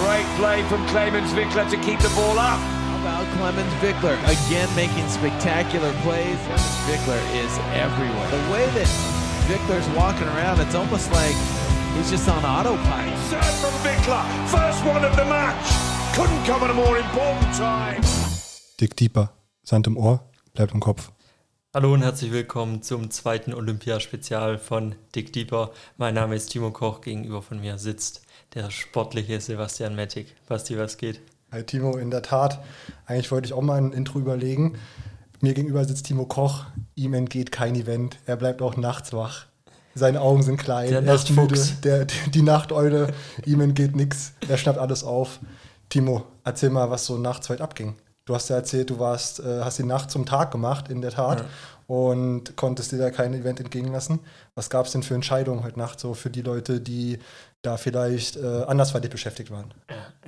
Great play from Clemens Wickler to keep the ball up. How about Clemens Wickler again making spectacular plays? Wickler is everywhere. The way that Wickler's walking around, it's almost like he's just on autopilot. Serve from Wickler, first one of the match. Couldn't come at a more important time. Dick Deeper, Sand im Ohr, bleibt im Kopf. Hallo und herzlich willkommen zum zweiten Olympiaspezial von Dick Deeper. Mein Name ist Timo Koch, gegenüber von mir sitzt der sportliche Sebastian Mettig. Basti, was geht? Hi Timo, in der Tat. Eigentlich wollte ich auch mal ein Intro überlegen. Mir gegenüber sitzt Timo Koch. Ihm entgeht kein Event. Er bleibt auch nachts wach. Seine Augen sind klein. Der er ist müde. Der, die Nachteule. ihm entgeht nichts. Er schnappt alles auf. Timo, erzähl mal, was so nachts heute abging. Du hast ja erzählt, du warst, äh, hast die Nacht zum Tag gemacht, in der Tat. Ja. Und konntest dir da kein Event entgehen lassen. Was gab es denn für Entscheidungen heute Nacht so für die Leute, die da vielleicht äh, andersweitig beschäftigt waren?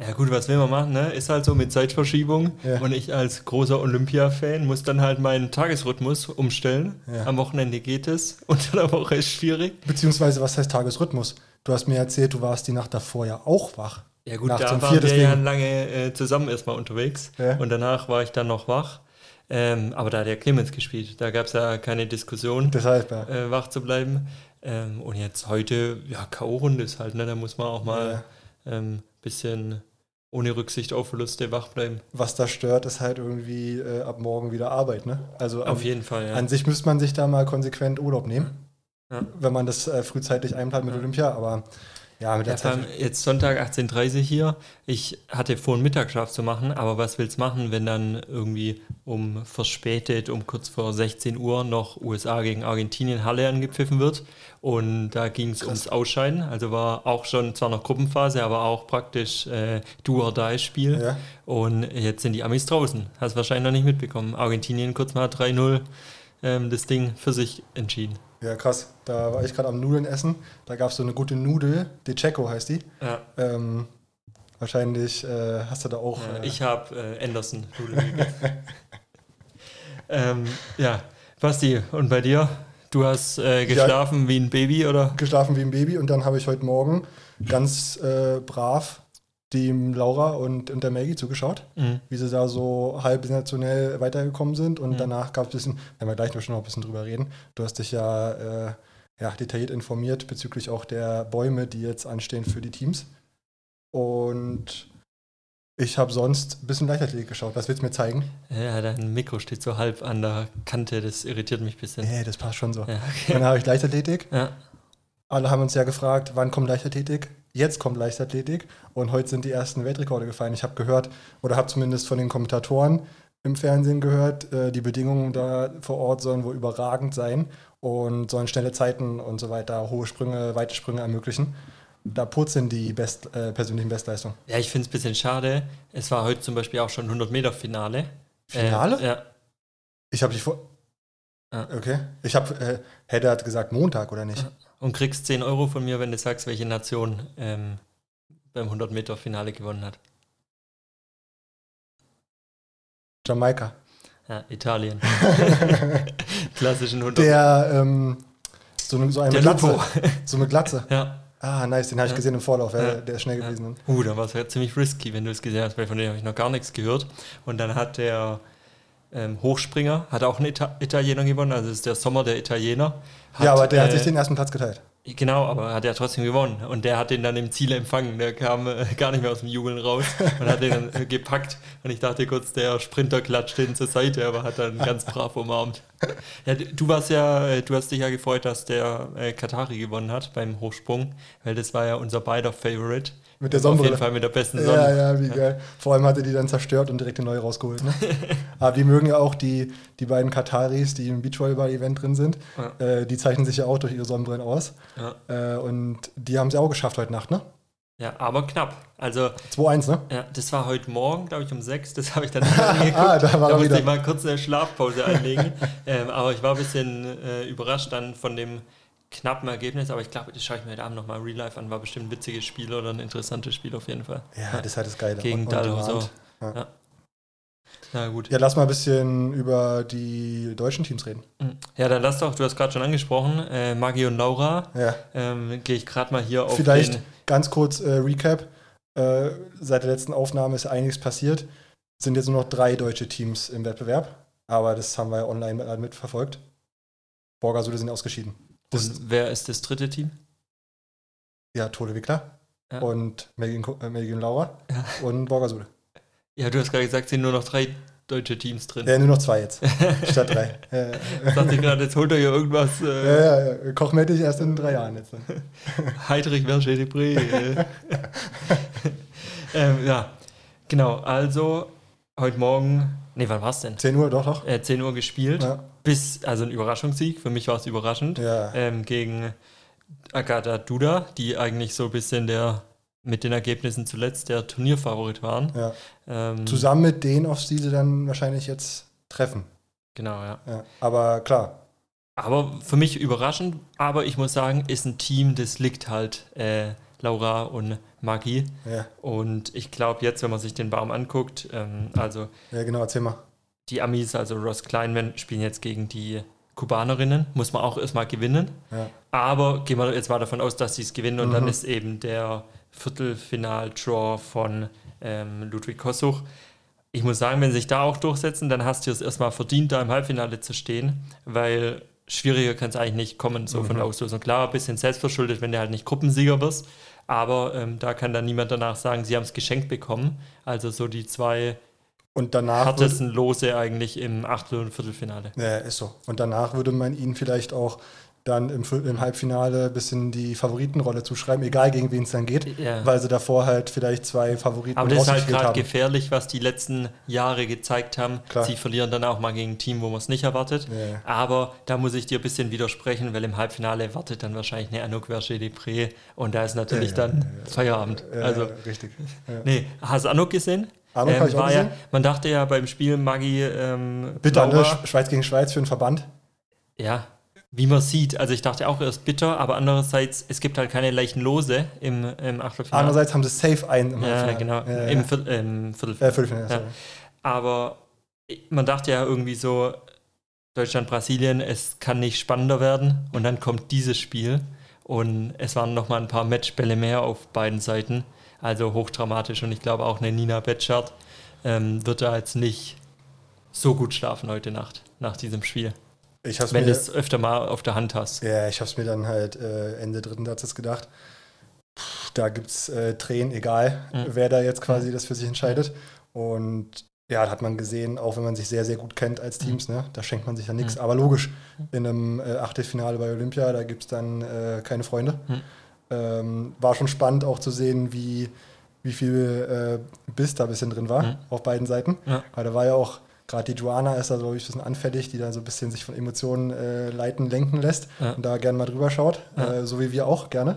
Ja gut, was will man machen, ne? Ist halt so mit Zeitverschiebung. Ja. Und ich als großer Olympia-Fan muss dann halt meinen Tagesrhythmus umstellen. Ja. Am Wochenende geht es, unter der Woche ist schwierig. Beziehungsweise, was heißt Tagesrhythmus? Du hast mir erzählt, du warst die Nacht davor ja auch wach. Ja gut, Nachts da waren vier, wir ja lange äh, zusammen erstmal unterwegs. Ja. Und danach war ich dann noch wach. Ähm, aber da hat ja Clemens gespielt. Da gab es ja keine Diskussion. Deshalb, ja. äh, wach zu bleiben. Ähm, und jetzt heute, ja, K.O.-Runde ist halt, ne? Da muss man auch mal ähm, bisschen ohne Rücksicht auf Verluste wach bleiben. Was da stört, ist halt irgendwie äh, ab morgen wieder Arbeit, ne? Also Auf an, jeden Fall, ja. an sich müsste man sich da mal konsequent Urlaub nehmen, Ja. wenn man das äh, frühzeitig einplant mit Ja. Olympia, aber ja, mit der Zeit. jetzt Sonntag 18.30 Uhr hier. Ich hatte vor, einen Mittagsschlaf zu machen, aber was willst du machen, wenn dann irgendwie um verspätet, um kurz vor 16 Uhr noch USA gegen Argentinien Halle angepfiffen wird? Und da ging es ums Ausscheiden. Also war auch schon zwar noch Gruppenphase, aber auch praktisch äh, Do-or-Die-Spiel. Ja. Und jetzt sind die Amis draußen. Hast wahrscheinlich noch nicht mitbekommen. Argentinien kurz mal 3-0 ähm, das Ding für sich entschieden. ja, krass. Da war ich gerade am Nudeln essen. Da gab es so eine gute Nudel, De Checo heißt die. Ja. Ähm, wahrscheinlich äh, hast du da auch. Ja, äh, ich habe äh, Anderson Nudeln gegessen. ähm, ja, Basti, und bei dir? Du hast äh, geschlafen wie ein Baby, oder? geschlafen wie ein Baby und dann habe ich heute Morgen ganz äh, brav dem Laura und, und der Maggie zugeschaut, Mhm. wie sie da so halb sensationell weitergekommen sind und Mhm. danach gab es ein bisschen, werden wir gleich noch schon noch ein bisschen drüber reden, du hast dich ja, äh, ja detailliert informiert bezüglich auch der Bäume, die jetzt anstehen für die Teams und ich habe sonst ein bisschen Leichtathletik geschaut. Was willst du mir zeigen? Ja, dein Mikro steht so halb an der Kante, das irritiert mich ein bisschen. Nee, das passt schon so. Ja, Dann habe ich Leichtathletik. ja. Alle haben uns ja gefragt, wann kommt Leichtathletik? Jetzt kommt Leichtathletik und heute sind die ersten Weltrekorde gefallen. Ich habe gehört oder habe zumindest von den Kommentatoren im Fernsehen gehört, äh, die Bedingungen da vor Ort sollen wohl überragend sein und sollen schnelle Zeiten und so weiter, hohe Sprünge, weite Sprünge ermöglichen. Da purzeln die Best, äh, persönlichen Bestleistungen. ja ich finde es ein bisschen schade. Es war heute zum Beispiel auch schon 100 Meter Finale. Finale? Äh, ja. Ich habe dich vor. Ja. Okay. Ich habe, äh, Hedda hat gesagt Montag oder nicht? Und kriegst 10 Euro von mir, wenn du sagst, welche Nation ähm, beim 100 Meter Finale gewonnen hat. Jamaika. Ja, Italien. Klassischen 100 Der, ähm, so, eine- so eine Der Glatze. Lupo. So eine Glatze. Ja. Ah, nice, den habe ich Ja. gesehen im Vorlauf, ja, der ist schnell gewesen. Uh, da war es ja ziemlich risky, wenn du es gesehen hast, weil von dem habe ich noch gar nichts gehört. Und dann hat der ähm, Hochspringer, hat auch einen Ita Italiener gewonnen, also ist der Sommer der Italiener. Hat, ja, aber der hat äh, sich den ersten Platz geteilt. Genau, aber hat er trotzdem gewonnen. Und der hat den dann im Ziel empfangen. Der kam äh, gar nicht mehr aus dem Jubeln raus und hat den dann äh, gepackt. Und ich dachte kurz, der Sprinter klatscht den zur Seite, aber hat dann ganz brav umarmt. Ja, du du warst ja, äh, du hast dich ja gefreut, dass der äh, Katari gewonnen hat beim Hochsprung, weil das war ja unser beider Favorite. Mit der Auf Sonnenbrille. jeden Fall mit der besten Sonne. Ja, ja, wie geil. Vor allem hat er die dann zerstört und direkt eine neue rausgeholt. Ne? Aber die mögen ja auch die, die beiden Kataris, die im Beachvolleyball-Event drin sind. Ja. Äh, die zeichnen sich ja auch durch ihre Sonnenbrillen aus. Ja. Äh, und die haben sie auch geschafft heute Nacht, ne? Ja, aber knapp. Also, 2-1, ne? ja, das war heute Morgen, glaube ich, um sechs. Das habe ich dann angeguckt. Ah, da war er musste wieder. ich mal kurz eine Schlafpause einlegen. ähm, aber ich war ein bisschen äh, überrascht dann von dem knappen Ergebnis. Aber ich glaube, das schaue ich mir heute Abend nochmal real life an. War bestimmt ein witziges Spiel oder ein interessantes Spiel auf jeden Fall. Ja, das halt das Geile. Gegen Dallo, so. Ja. Ja. Na gut. Ja, lass mal ein bisschen über die deutschen Teams reden. Ja, dann lass doch, du hast gerade schon angesprochen, äh, Maggi und Laura. Ja. Ähm, Gehe ich gerade mal hier auf Vielleicht den. ganz kurz äh, Recap. Äh, seit der letzten Aufnahme ist einiges passiert. Sind jetzt nur noch drei deutsche Teams im Wettbewerb. Aber das haben wir online mit- mitverfolgt. Borgasude sind ausgeschieden. Das, Und wer ist das dritte Team? ja, Tole Wickler Ja. und Melvin, Ko- äh, Melvin Laura Ja. und Borgasude. Ja, du hast gerade gesagt, es sind nur noch drei deutsche Teams drin. Ja, nur noch zwei jetzt. statt drei. Ja, ja. Ich dachte gerade, jetzt holt er hier irgendwas. Ja, Äh, ja, ja. Koch melde ich erst in drei Jahren jetzt. Heidrich Verge de. Äh. ähm, ja, genau. Also, heute Morgen, nee, wann war es denn? 10 Uhr, doch, doch. Äh, 10 Uhr gespielt. Ja. Bis, also ein Überraschungssieg. Für mich war es überraschend. Ja. Ähm, gegen Agata Duda, die eigentlich so ein bisschen der, mit den Ergebnissen zuletzt der Turnierfavorit waren. ja. Ähm, Zusammen mit denen, auf die sie dann wahrscheinlich jetzt treffen. Genau, ja. Ja. Aber klar, Aber für mich überraschend, aber ich muss sagen, ist ein Team, das liegt halt äh, Laura und Maggie. ja, Und ich glaube jetzt, wenn man sich den Baum anguckt, ähm, also ja genau, erzähl mal. Die Amis, also Ross Kleinman, spielen jetzt gegen die Kubanerinnen, muss man auch erstmal gewinnen. Ja. Aber gehen wir jetzt mal davon aus, dass sie es gewinnen und Mhm. dann ist eben der Viertelfinal-Draw von ähm, Ludwig Kossuch. Ich muss sagen, wenn sie sich da auch durchsetzen, dann hast du es erstmal verdient, da im Halbfinale zu stehen, weil schwieriger kann es eigentlich nicht kommen, so von der Auslosung. Klar, ein bisschen selbstverschuldet, wenn du halt nicht Gruppensieger wirst, aber ähm, da kann dann niemand danach sagen, sie haben es geschenkt bekommen. Also so die zwei Und danach. härtesten Lose eigentlich im Achtel- und Viertelfinale. Ja, ist so. Und danach würde man ihnen vielleicht auch dann im, im Halbfinale ein bisschen die Favoritenrolle zuschreiben, egal gegen wen es dann geht, Ja. weil sie davor halt vielleicht zwei Favoriten Aber das ist halt gerade haben. gefährlich, was die letzten Jahre gezeigt haben. Klar. Sie verlieren dann auch mal gegen ein Team, wo man es nicht erwartet. Ja. Aber da muss ich dir ein bisschen widersprechen, weil im Halbfinale wartet dann wahrscheinlich eine Anouk Verger de Pré und da ist natürlich Ja, dann. Feierabend. Also, richtig. Nee, hast du Anouk gesehen? Ähm, ich auch war ja, man dachte ja beim Spiel Maggie ähm, Bitter, ne? Laura, Sch- Schweiz gegen Schweiz für den Verband. ja, wie man sieht, also ich dachte auch erst bitter, aber andererseits, es gibt halt keine leichten Lose im, im Achtelfinale. Andererseits haben sie safe einen im ja, genau, Ja, im, ja. Viert, im Viertelfinale. Äh, Viertelfinale, Ja. Aber man dachte ja irgendwie so, Deutschland, Brasilien, es kann nicht spannender werden. Und dann kommt dieses Spiel und es waren nochmal ein paar Matchbälle mehr auf beiden Seiten. Also hochdramatisch und ich glaube auch eine Nina Betschart ähm, wird da jetzt nicht so gut schlafen heute Nacht, nach diesem Spiel. Ich hab's Wenn du es öfter mal auf der Hand hast. ja, ich hab's mir dann halt äh, Ende dritten Satzes gedacht. Puh, da gibt's äh, Tränen, egal Mhm. wer da jetzt quasi das für sich entscheidet. Und ja, da hat man gesehen, auch wenn man sich sehr, sehr gut kennt als Mhm. Teams, ne, da schenkt man sich ja nichts. Aber logisch, in einem äh, Achtelfinale bei Olympia, da gibt's dann äh, keine Freunde. Mhm. Ähm, war schon spannend auch zu sehen, wie, wie viel äh, Biss da ein bisschen drin war, Mhm. auf beiden Seiten. Ja. Weil da war ja auch, gerade die Joanna ist da so ein bisschen anfällig, die da so ein bisschen sich von Emotionen äh, leiten, lenken lässt Ja. und da gerne mal drüber schaut, Ja. äh, so wie wir auch gerne.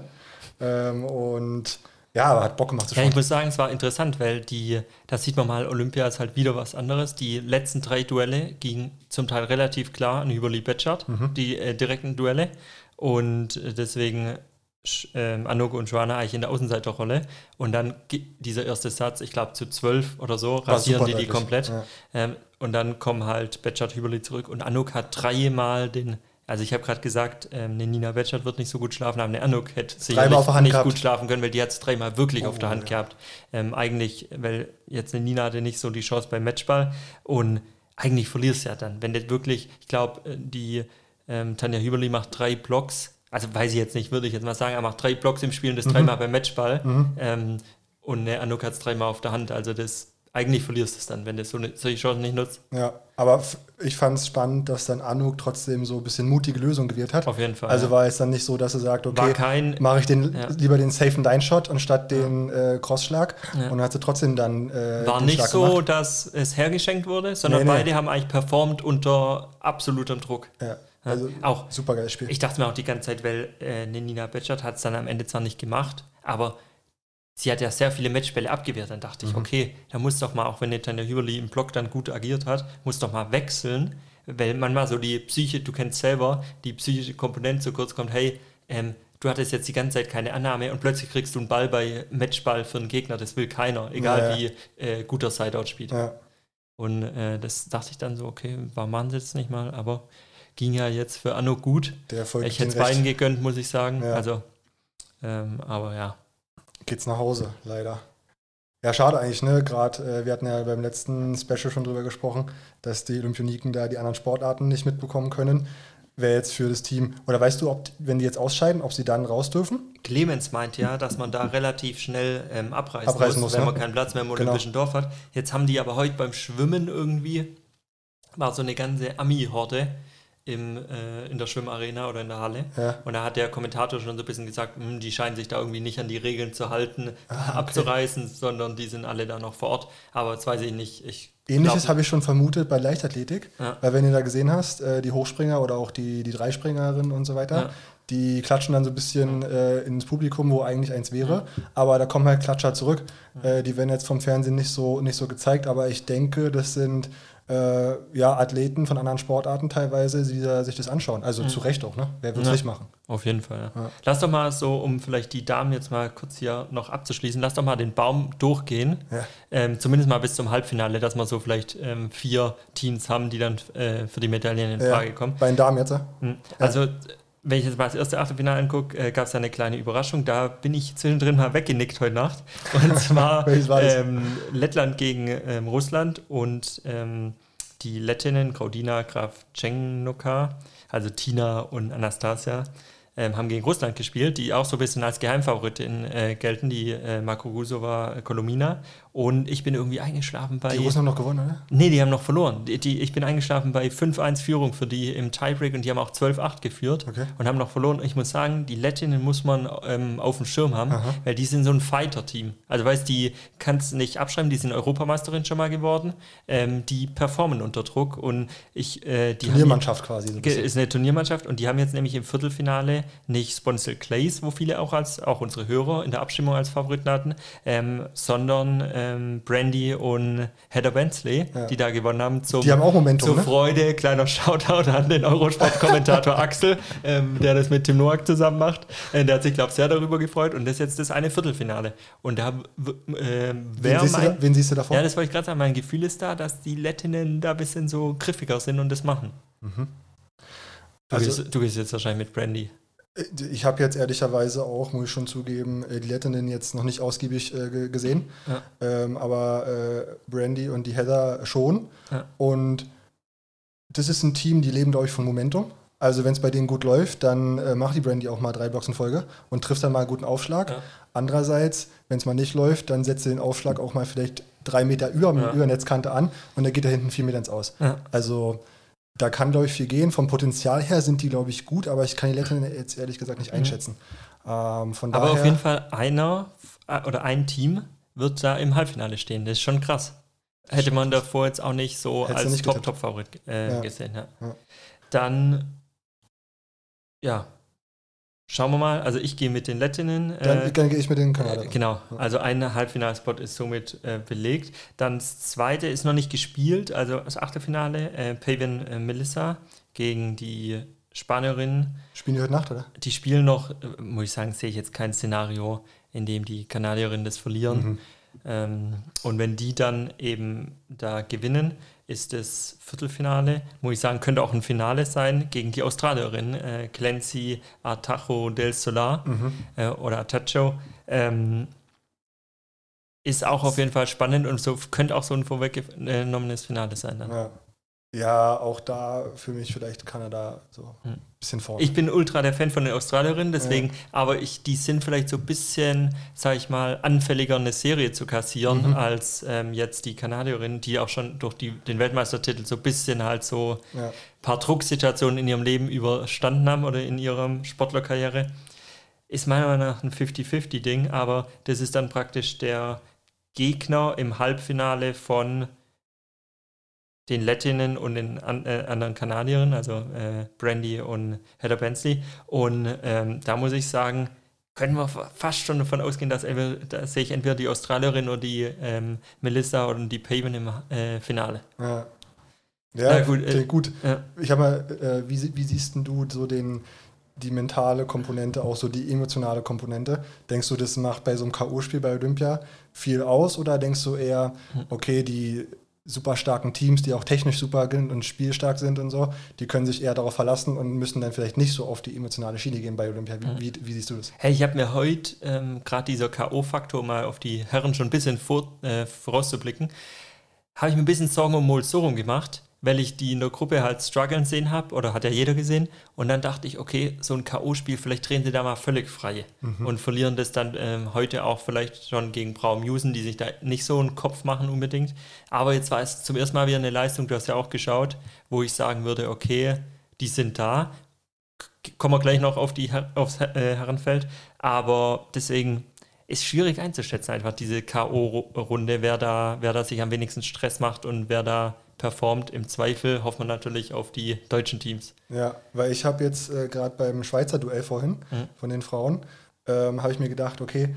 Ähm, und ja, aber hat Bock gemacht zu Ja, schauen. ich muss sagen, es war interessant, weil die, da sieht man mal, Olympia ist halt wieder was anderes. Die letzten drei Duelle gingen zum Teil relativ klar an Hüberli Betschart, Mhm. die äh, direkten Duelle. Und äh, deswegen ähm, Anouk und Joanna eigentlich in der Außenseiterrolle. Und dann dieser erste Satz, ich glaube zu zwölf oder so, War rasieren die die komplett. ja. Ähm, und dann kommen halt Betschart Hüberli zurück. Und Anouk hat dreimal den, also ich habe gerade gesagt, ähm, eine Nina Betschart wird nicht so gut schlafen, aber eine Anouk hätte sicherlich nicht gehabt. gut schlafen können, weil die hat es dreimal wirklich auf der Oh, Hand ja. gehabt. Ähm, eigentlich, weil jetzt eine Nina hatte nicht so die Chance beim Matchball und eigentlich verlierst du ja dann. Wenn das wirklich, ich glaube, die ähm, Tanja Hüberli macht drei Blocks, also weiß ich jetzt nicht, würde ich jetzt mal sagen, er macht drei Blocks im Spiel und das dreimal beim Matchball ähm, und eine Anouk hat es dreimal auf der Hand. Also das, eigentlich verlierst du es dann, wenn du so eine, solche Chancen nicht nutzt. Ja, aber ich fand es spannend, dass dann Anouk trotzdem so ein bisschen mutige Lösung gewählt hat. Auf jeden Fall. Also ja. war es dann nicht so, dass er sagt, okay, mache ich den, Ja. lieber den Safe and Dine Shot anstatt den äh, Crossschlag. Ja. Und dann hat sie trotzdem dann äh, War nicht Schlag so, gemacht. dass es hergeschenkt wurde, sondern Nee, nee. beide haben eigentlich performt unter absolutem Druck. Ja, also Auch super geiles Spiel. Ich dachte mir auch die ganze Zeit, weil äh, eine Nina Betschart hat es dann am Ende zwar nicht gemacht, aber sie hat ja sehr viele Matchbälle abgewehrt. Dann dachte ich, Mhm. okay, da muss doch mal, auch wenn Tanja Hüberli im Block dann gut agiert hat, muss doch mal wechseln, weil manchmal so die Psyche, du kennst selber, die psychische Komponente so kurz kommt, hey, ähm, du hattest jetzt die ganze Zeit keine Annahme und plötzlich kriegst du einen Ball bei Matchball für einen Gegner, das will keiner, egal Ja, ja. wie äh, gut der Sideout spielt. ja. Und äh, das dachte ich dann so, okay, war man jetzt nicht mal, aber ging ja jetzt für Anno gut. Der folgt Ich hätte es recht. beiden gegönnt, muss ich sagen. Ja. Also, ähm, aber ja. Geht's nach Hause, leider. Ja, schade eigentlich, ne? Gerade, äh, wir hatten ja beim letzten Special schon drüber gesprochen, dass die Olympioniken da die anderen Sportarten nicht mitbekommen können. Wäre jetzt für das Team, oder weißt du, ob, wenn die jetzt ausscheiden, ob sie dann raus dürfen? Clemens meint ja, dass man da relativ schnell ähm, abreisen, Abreisen muss, muss, wenn ne? man keinen Platz mehr im Genau. Olympischen Dorf hat. Jetzt haben die aber heute beim Schwimmen irgendwie, war so eine ganze Ami-Horde im, äh, in der Schwimmarena oder in der Halle. Ja. Und da hat der Kommentator schon so ein bisschen gesagt, hm, die scheinen sich da irgendwie nicht an die Regeln zu halten, Ah, okay. abzureißen, sondern die sind alle da noch vor Ort. Aber jetzt weiß ich nicht. Ich Ähnliches habe ich schon vermutet bei Leichtathletik, Ja. weil wenn ihr da gesehen hast, äh, die Hochspringer oder auch die, die Dreispringerinnen und so weiter, Ja. die klatschen dann so ein bisschen äh, ins Publikum, wo eigentlich eins wäre, aber da kommen halt Klatscher zurück. Äh, die werden jetzt vom Fernsehen nicht so, nicht so gezeigt, aber ich denke, das sind äh, ja, Athleten von anderen Sportarten teilweise, die da sich das anschauen. Also zu Recht auch, ne? Wer wird es Ja. nicht machen? Auf jeden Fall. Ja. Ja. Lass doch mal so, um vielleicht die Damen jetzt mal kurz hier noch abzuschließen, lass doch mal den Baum durchgehen. Ähm, zumindest mal bis zum Halbfinale, dass wir so vielleicht ähm, vier Teams haben, die dann äh, für die Medaillen in Frage kommen. Bei den Damen jetzt, ja? Mhm. Also, wenn ich jetzt mal das erste Achtelfinale angucke, äh, gab es eine kleine Überraschung. Da bin ich zwischendrin mal weggenickt heute Nacht. Und zwar ähm, Lettland gegen ähm, Russland und ähm, die Lettinnen Graudina Kravchenkoka, also Tina und Anastasia, ähm, haben gegen Russland gespielt, die auch so ein bisschen als Geheimfavoritin äh, gelten, die äh, Makrugusova Kolomina. Und ich bin irgendwie eingeschlafen bei. Die Russen haben noch gewonnen, oder? Nee, die haben noch verloren. Die, die, ich bin eingeschlafen bei 5-1 Führung für die im Tiebreak und die haben auch 12-8 geführt Okay. und haben noch verloren. Ich muss sagen, die Lettinnen muss man ähm, auf dem Schirm haben, weil die sind so ein Fighter-Team. Also weißt die kannst du nicht abschreiben, die sind Europameisterin schon mal geworden. Ähm, die performen unter Druck und ich äh, die haben Turniermannschaft quasi. So ein ist eine Turniermannschaft und die haben jetzt nämlich im Viertelfinale nicht Sponsor Clays, wo viele auch als, auch unsere Hörer in der Abstimmung als Favoriten hatten, ähm, sondern ähm, Brandy und Heather Bensley, Ja. die da gewonnen haben. Zum, Die haben auch Momentum, Zur ne? Freude, kleiner Shoutout an den Eurosport-Kommentator Axel, ähm, der das mit Tim Noack zusammen macht. Äh, der hat sich, glaube ich, sehr darüber gefreut und das ist jetzt das eine Viertelfinale. Und da äh, Wen wäre siehst, du da, wen siehst du davor? Ja, das wollte ich gerade sagen. Mein Gefühl ist da, dass die Lettinnen da ein bisschen so griffiger sind und das machen. Du, Also- gehst, du gehst jetzt wahrscheinlich mit Brandy. Ich habe jetzt ehrlicherweise auch, muss ich schon zugeben, äh, die Lettinnen jetzt noch nicht ausgiebig äh, ge- gesehen. Ja. Ähm, aber äh, Brandy und die Heather schon. Ja. Und das ist ein Team, die leben, glaube ich, von Momentum. Also wenn es bei denen gut läuft, dann äh, macht die Brandy auch mal drei Blocks in Folge und trifft dann mal einen guten Aufschlag. Ja. Andererseits, wenn es mal nicht läuft, dann setzt sie den Aufschlag auch mal vielleicht drei Meter über, über Netzkante an und dann geht er hinten vier Meter ins Aus. Also da kann, glaube ich, viel gehen. Vom Potenzial her sind die, glaube ich, gut, aber ich kann die Lettinnen jetzt ehrlich gesagt nicht einschätzen. Ähm, von Aber daher, auf jeden Fall einer oder ein Team wird da im Halbfinale stehen. Das ist schon krass. Hätte man davor jetzt auch nicht so Hättest als. Top-Top-Favorit äh, Ja. gesehen. Ja. Ja. Dann, ja, schauen wir mal. Also ich gehe mit den Lettinnen. dann, äh, dann gehe ich mit den Äh, Kanadiern. Genau, also ein Halbfinalspot ist somit äh, belegt. Dann das zweite ist noch nicht gespielt, also das Achtelfinale, äh, Pavian äh, Melissa gegen die Spanierin. Spielen die heute Nacht, oder? Die spielen noch, äh, muss ich sagen, sehe ich jetzt kein Szenario, in dem die Kanadierinnen das verlieren. Mhm. Ähm, und wenn die dann eben da gewinnen, ist das Viertelfinale, muss ich sagen, könnte auch ein Finale sein gegen die Australierin äh, Clancy Atajo del Solar Mhm. äh, oder Atacho. Ähm, ist auch auf jeden Fall spannend und so könnte auch so ein vorweggenommenes Finale sein dann. Ja. Ja, auch da für mich vielleicht Kanada so ein Hm. bisschen vorne. Ich bin ultra der Fan von den Australierinnen, deswegen, aber ich, die sind vielleicht so ein bisschen, sag ich mal, anfälliger, eine Serie zu kassieren, Mhm. als ähm, jetzt die Kanadierinnen, die auch schon durch die, den Weltmeistertitel so ein bisschen halt so ja. ein paar Drucksituationen in ihrem Leben überstanden haben oder in ihrer Sportlerkarriere. Ist meiner Meinung nach ein 50-50-Ding, aber das ist dann praktisch der Gegner im Halbfinale von den Lettinnen und den an, äh, anderen Kanadierinnen, also äh, Brandy und Heather Bensley. Und ähm, da muss ich sagen, können wir fa- fast schon davon ausgehen, dass entweder, da sehe ich entweder die Australierin oder die ähm, Melissa oder die Paven im äh, Finale. Ja, Na ja gut, äh, klingt gut. Ja. Ich habe mal, äh, wie, wie siehst denn du so den, die mentale Komponente, auch so die emotionale Komponente? Denkst du, das macht bei so einem K.O.-Spiel bei Olympia viel aus oder denkst du eher, Hm. okay, die super starken Teams, die auch technisch super sind und spielstark sind und so, die können sich eher darauf verlassen und müssen dann vielleicht nicht so auf die emotionale Schiene gehen bei Olympia. Wie, wie, siehst du das? Hey, ich habe mir heute ähm, gerade dieser K.O.-Faktor mal auf die Herren schon ein bisschen vor, äh, vorauszublicken, habe ich mir ein bisschen Sorgen um Molsorum gemacht, weil ich die in der Gruppe halt strugglen sehen habe, oder hat ja jeder gesehen. Und dann dachte ich, okay, so ein K.O.-Spiel, vielleicht drehen sie da mal völlig frei mhm. und verlieren das dann ähm, heute auch vielleicht schon gegen Braumusen, die sich da nicht so einen Kopf machen unbedingt. Aber jetzt war es zum ersten Mal wieder eine Leistung, du hast ja auch geschaut, wo ich sagen würde, okay, die sind da. Kommen wir gleich noch auf die, aufs äh, Herrenfeld. Aber deswegen ist schwierig einzuschätzen, einfach diese K.O.-Runde, wer da, wer da sich am wenigsten Stress macht und wer da performt. Im Zweifel hofft man natürlich auf die deutschen Teams. Ja, weil ich habe jetzt äh, gerade beim Schweizer Duell vorhin mhm. von den Frauen, ähm, habe ich mir gedacht, okay,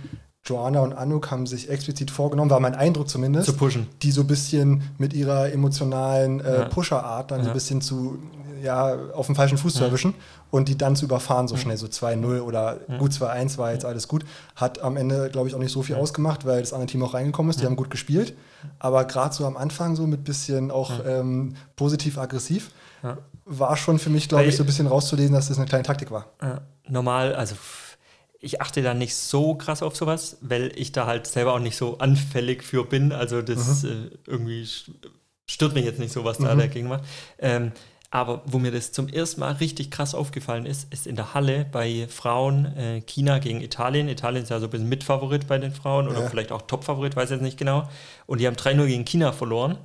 Joanna und Anouk haben sich explizit vorgenommen, war mein Eindruck zumindest, zu pushen. die so ein bisschen mit ihrer emotionalen äh, ja. Pusher-Art dann ja. so ein bisschen zu, ja, auf dem falschen Fuß ja. zu erwischen und die dann zu überfahren so schnell, so 2-0 oder gut 2-1 war jetzt alles gut. Hat am Ende, glaube ich, auch nicht so viel ausgemacht, weil das andere Team auch reingekommen ist, die haben gut gespielt, aber gerade so am Anfang so mit bisschen auch ähm, positiv-aggressiv war schon für mich, glaube ich, so ein bisschen rauszulesen, dass das eine kleine Taktik war. normal, also ich achte da nicht so krass auf sowas, weil ich da halt selber auch nicht so anfällig für bin. Also das mhm. äh, irgendwie stört mich jetzt nicht so, was da mhm. dagegen macht. Ähm, aber wo mir das zum ersten Mal richtig krass aufgefallen ist, ist in der Halle bei Frauen äh, China gegen Italien. Italien ist ja so ein bisschen Mitfavorit bei den Frauen oder ja. vielleicht auch Topfavorit, weiß jetzt nicht genau. Und die haben 3-0 gegen China verloren.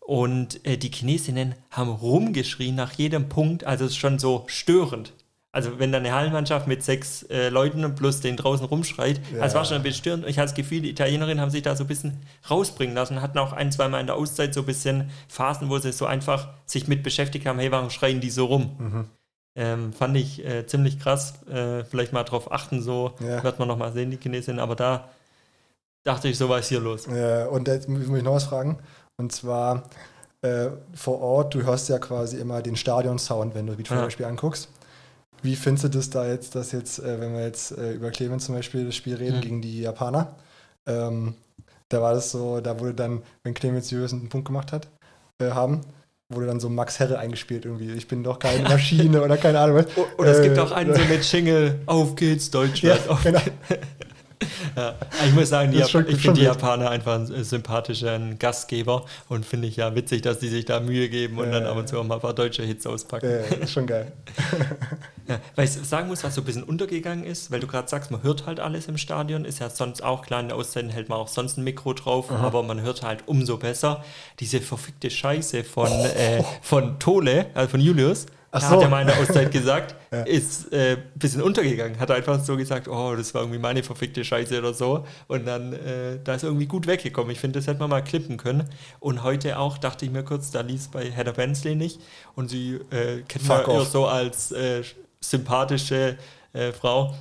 Und äh, die Chinesinnen haben rumgeschrien nach jedem Punkt. Also es ist schon so störend. Also wenn da eine Hallenmannschaft mit sechs äh, Leuten plus den draußen rumschreit, ja. das war schon ein bisschen störend. Ich habe das Gefühl, die Italienerinnen haben sich da so ein bisschen rausbringen lassen, hatten auch ein, zwei Mal in der Auszeit so ein bisschen Phasen, wo sie so einfach sich mit beschäftigt haben, hey, warum schreien die so rum? Mhm. Ähm, fand ich äh, ziemlich krass. Äh, vielleicht mal drauf achten, so ja. wird man noch mal sehen, die Chinesinnen. Aber da dachte ich, so war es hier los. Ja, und jetzt muss ich noch was fragen. Und zwar äh, vor Ort, du hörst ja quasi immer den Stadion-Sound, wenn du das Beachvolleyball-Spiel ja. anguckst. Wie findest du das da jetzt, dass jetzt, äh, wenn wir jetzt äh, über Clemens zum Beispiel das Spiel reden mhm. gegen die Japaner, ähm, da war das so, da wurde dann, wenn Clemens Jös einen Punkt gemacht hat, äh, haben, wurde dann so Max Herre eingespielt irgendwie. Ich bin doch keine Maschine oder keine Ahnung was. Oder es gibt auch einen so mit Schingle, auf geht's Deutschland. Ja, auf genau. Ja, ich muss sagen, schon, ich finde die Japaner einfach ein sympathischer Gastgeber und finde ich ja witzig, dass die sich da Mühe geben und äh, dann ab und zu auch mal ein paar deutsche Hits auspacken. Äh, ist schon geil. ja, weil ich sagen muss, was so ein bisschen untergegangen ist, weil du gerade sagst, man hört halt alles im Stadion, ist ja sonst auch klar, in Auszeiten hält man auch sonst ein Mikro drauf, Aha. aber man hört halt umso besser diese verfickte Scheiße von, oh. äh, von Tole, also von Julius Ach so. hat er mal in der Auszeit gesagt, ja. ist ein äh, bisschen untergegangen. Hat einfach so gesagt, oh, das war irgendwie meine verfickte Scheiße oder so. Und dann, äh, da ist irgendwie gut weggekommen. Ich finde, das hätte man mal klippen können. Und heute auch, dachte ich mir kurz, da lief es bei Heather Bensley nicht. Und sie äh, kennt man eher so als äh, sympathische äh, Frau.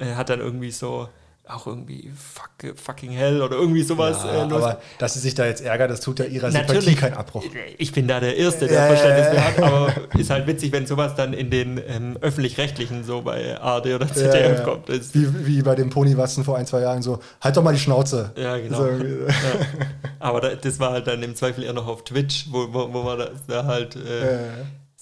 Hat dann irgendwie so auch irgendwie fuck, fucking hell oder irgendwie sowas ja, äh, los. Aber dass sie sich da jetzt ärgert, das tut ja ihrer Natürlich, Sympathie keinen Abbruch. Ich bin da der Erste, der äh, Verständnis mehr hat, aber ist halt witzig, wenn sowas dann in den ähm, öffentlich-rechtlichen so bei ARD oder ZDF ja, kommt. Wie, wie bei dem Ponywatzen vor ein, zwei Jahren so, halt doch mal die Schnauze. Ja, genau. So, aber da, das war halt dann im Zweifel eher noch auf Twitch, wo, wo, wo man da, da halt äh,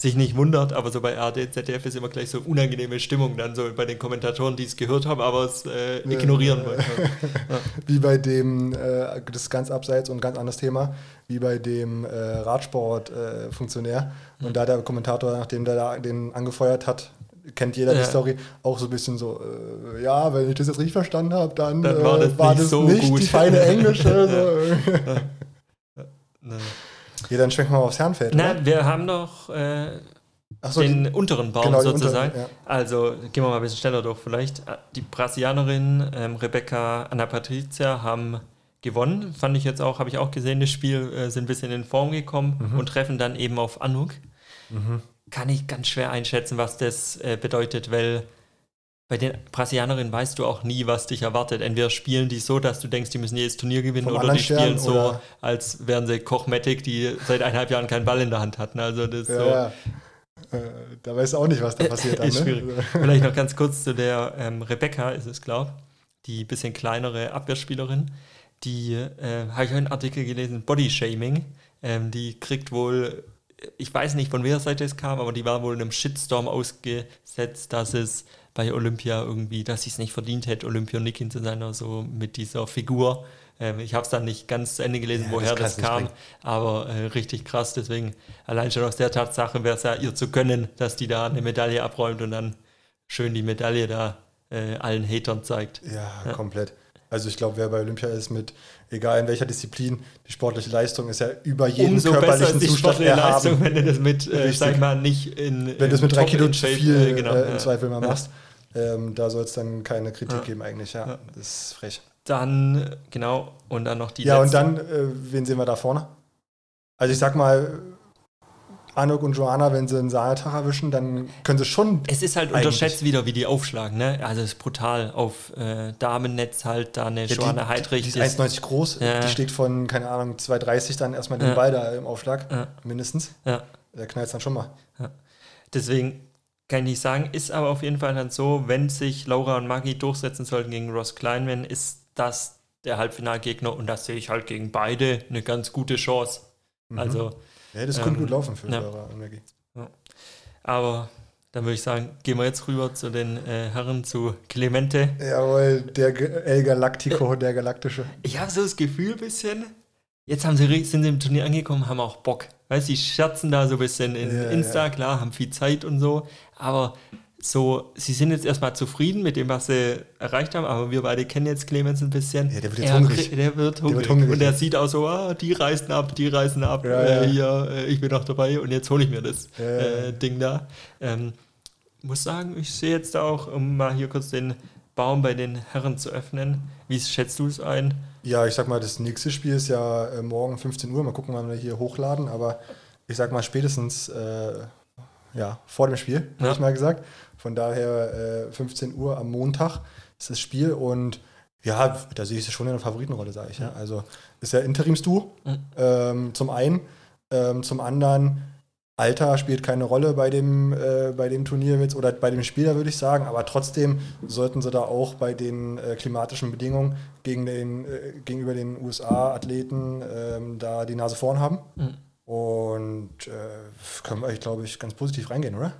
sich nicht wundert, aber so bei ARD, ZDF ist immer gleich so unangenehme Stimmung dann so bei den Kommentatoren, die es gehört haben, aber es äh, ignorieren wollen. Ja. Wie bei dem, äh, das ist ganz abseits und ganz anderes Thema, wie bei dem äh, Radsport-Funktionär. und mhm. da der Kommentator, nachdem der da den angefeuert hat, kennt jeder ja. die Story, auch so ein bisschen so, äh, ja, wenn ich das jetzt richtig verstanden habe, dann, dann war das, war nicht, das so nicht die feine Englische. so. ja. Ja, dann schwenken wir mal aufs Herrenfeld. Nein, oder? wir haben noch äh, so, den die, unteren Baum genau, sozusagen. Unteren, ja. Also gehen wir mal ein bisschen schneller durch vielleicht. Die Brasilianerin ähm, Rebecca Anna Patricia haben gewonnen. Fand ich jetzt auch, habe ich auch gesehen, das Spiel äh, sind ein bisschen in Form gekommen mhm. und treffen dann eben auf Anuk. Mhm. Kann ich ganz schwer einschätzen, was das äh, bedeutet, weil bei den Brasilianerinnen weißt du auch nie, was dich erwartet. Entweder spielen die so, dass du denkst, die müssen jedes Turnier gewinnen, Vom oder die spielen so, oder? als wären sie Kochmetic, die seit eineinhalb Jahren keinen Ball in der Hand hatten. Also das ja, so. Ja. Äh, da weißt du auch nicht, was da passiert. ist dann, ne? Vielleicht noch ganz kurz zu der ähm, Rebecca, ist es, glaube ich, die bisschen kleinere Abwehrspielerin. die, äh, habe ich einen Artikel gelesen, Body Shaming. Ähm, die kriegt wohl, ich weiß nicht von welcher Seite es kam, aber die war wohl einem Shitstorm ausgesetzt, dass es bei Olympia irgendwie, dass sie es nicht verdient hätte, Olympionikin zu sein oder so mit dieser Figur. Ähm, ich habe es dann nicht ganz zu Ende gelesen, Ja, woher das das, kam, bringen. aber äh, richtig krass. Deswegen allein schon aus der Tatsache wäre es ja ihr zu gönnen, dass die da eine Medaille abräumt und dann schön die Medaille da äh, allen Hatern zeigt. Ja, komplett. Also ich glaube, wer bei Olympia ist mit, egal in welcher Disziplin, die sportliche Leistung ist ja über jeden Umso besser körperlichen ist die Zustand sportliche Leistung, erhaben. wenn du das mit, äh, Richtig. sag ich mal, nicht in Wenn du in mit drei Kilo zu viel äh, genau, äh, im ja. Zweifel mal Ja. machst, ähm, da soll es dann keine Kritik Ja. geben eigentlich. Ja, Ja. das ist frech. Dann, genau, und dann noch die ja, und letzte- dann, äh, wen sehen wir da vorne? Also ich sag mal, Anuk und Joanna, wenn sie einen Sahnetag erwischen, dann können sie schon Es ist halt unterschätzt wieder, wie die aufschlagen, ne? Also es ist brutal. Auf äh, Damennetz halt da eine Ja, Joanna die, Heidrich. Die ist das- 1,90 groß, Ja. die schlägt von, keine Ahnung, 2,30 dann erstmal den Ja. Ball da im Aufschlag, mindestens. ja. Der knallt dann schon mal. Deswegen kann ich nicht sagen, ist aber auf jeden Fall dann so, wenn sich Laura und Maggie durchsetzen sollten gegen Ross Kleinman, ist das der Halbfinalgegner und das sehe ich halt gegen beide eine ganz gute Chance. Also, Ja, das könnte Ähm, gut laufen für ja. Laura und Maggie. aber dann würde ich sagen, gehen wir jetzt rüber zu den äh, Herren, zu Clemente. Jawohl, der Ge- El Galactico, der Galaktische. Ich habe so das Gefühl ein bisschen, jetzt haben sie, sind sie im Turnier angekommen, haben auch Bock. Weißt du, sie scherzen da so ein bisschen in Ja, Insta, ja. klar, haben viel Zeit und so, aber so, sie sind jetzt erstmal zufrieden mit dem, was sie erreicht haben, aber wir beide kennen jetzt Clemens ein bisschen. Ja, der wird jetzt Er hungrig. Der wird hungrig. hungrig Und er sieht auch so, ah, die reisen ab, die reisen ab, Ja, äh, ja. hier, äh, ich bin noch dabei und jetzt hole ich mir das äh. Ding da. Ähm, muss sagen, ich sehe jetzt auch, um mal hier kurz den Baum bei den Herren zu öffnen. Wie schätzt du es ein? Ja, ich sag mal, das nächste Spiel ist ja äh, morgen 15 Uhr. Mal gucken, wann wir hier hochladen. Aber ich sag mal, spätestens äh, ja, vor dem Spiel, Ja. habe ich mal gesagt. Von daher äh, 15 Uhr am Montag ist das Spiel. Und ja, da sehe ich sie schon in der Favoritenrolle, sage ich. Ja. Also ist ja Interimsduo. Mhm. Ähm, zum einen. Ähm, zum anderen, Alter spielt keine Rolle bei dem, äh, bei dem Turnier jetzt oder bei dem Spieler, würde ich sagen. Aber trotzdem sollten sie da auch bei den äh, klimatischen Bedingungen gegen den, äh, gegenüber den USA-Athleten ähm, da die Nase vorn haben. Mhm. Und äh, können wir, ich glaube ich, ganz positiv reingehen, oder?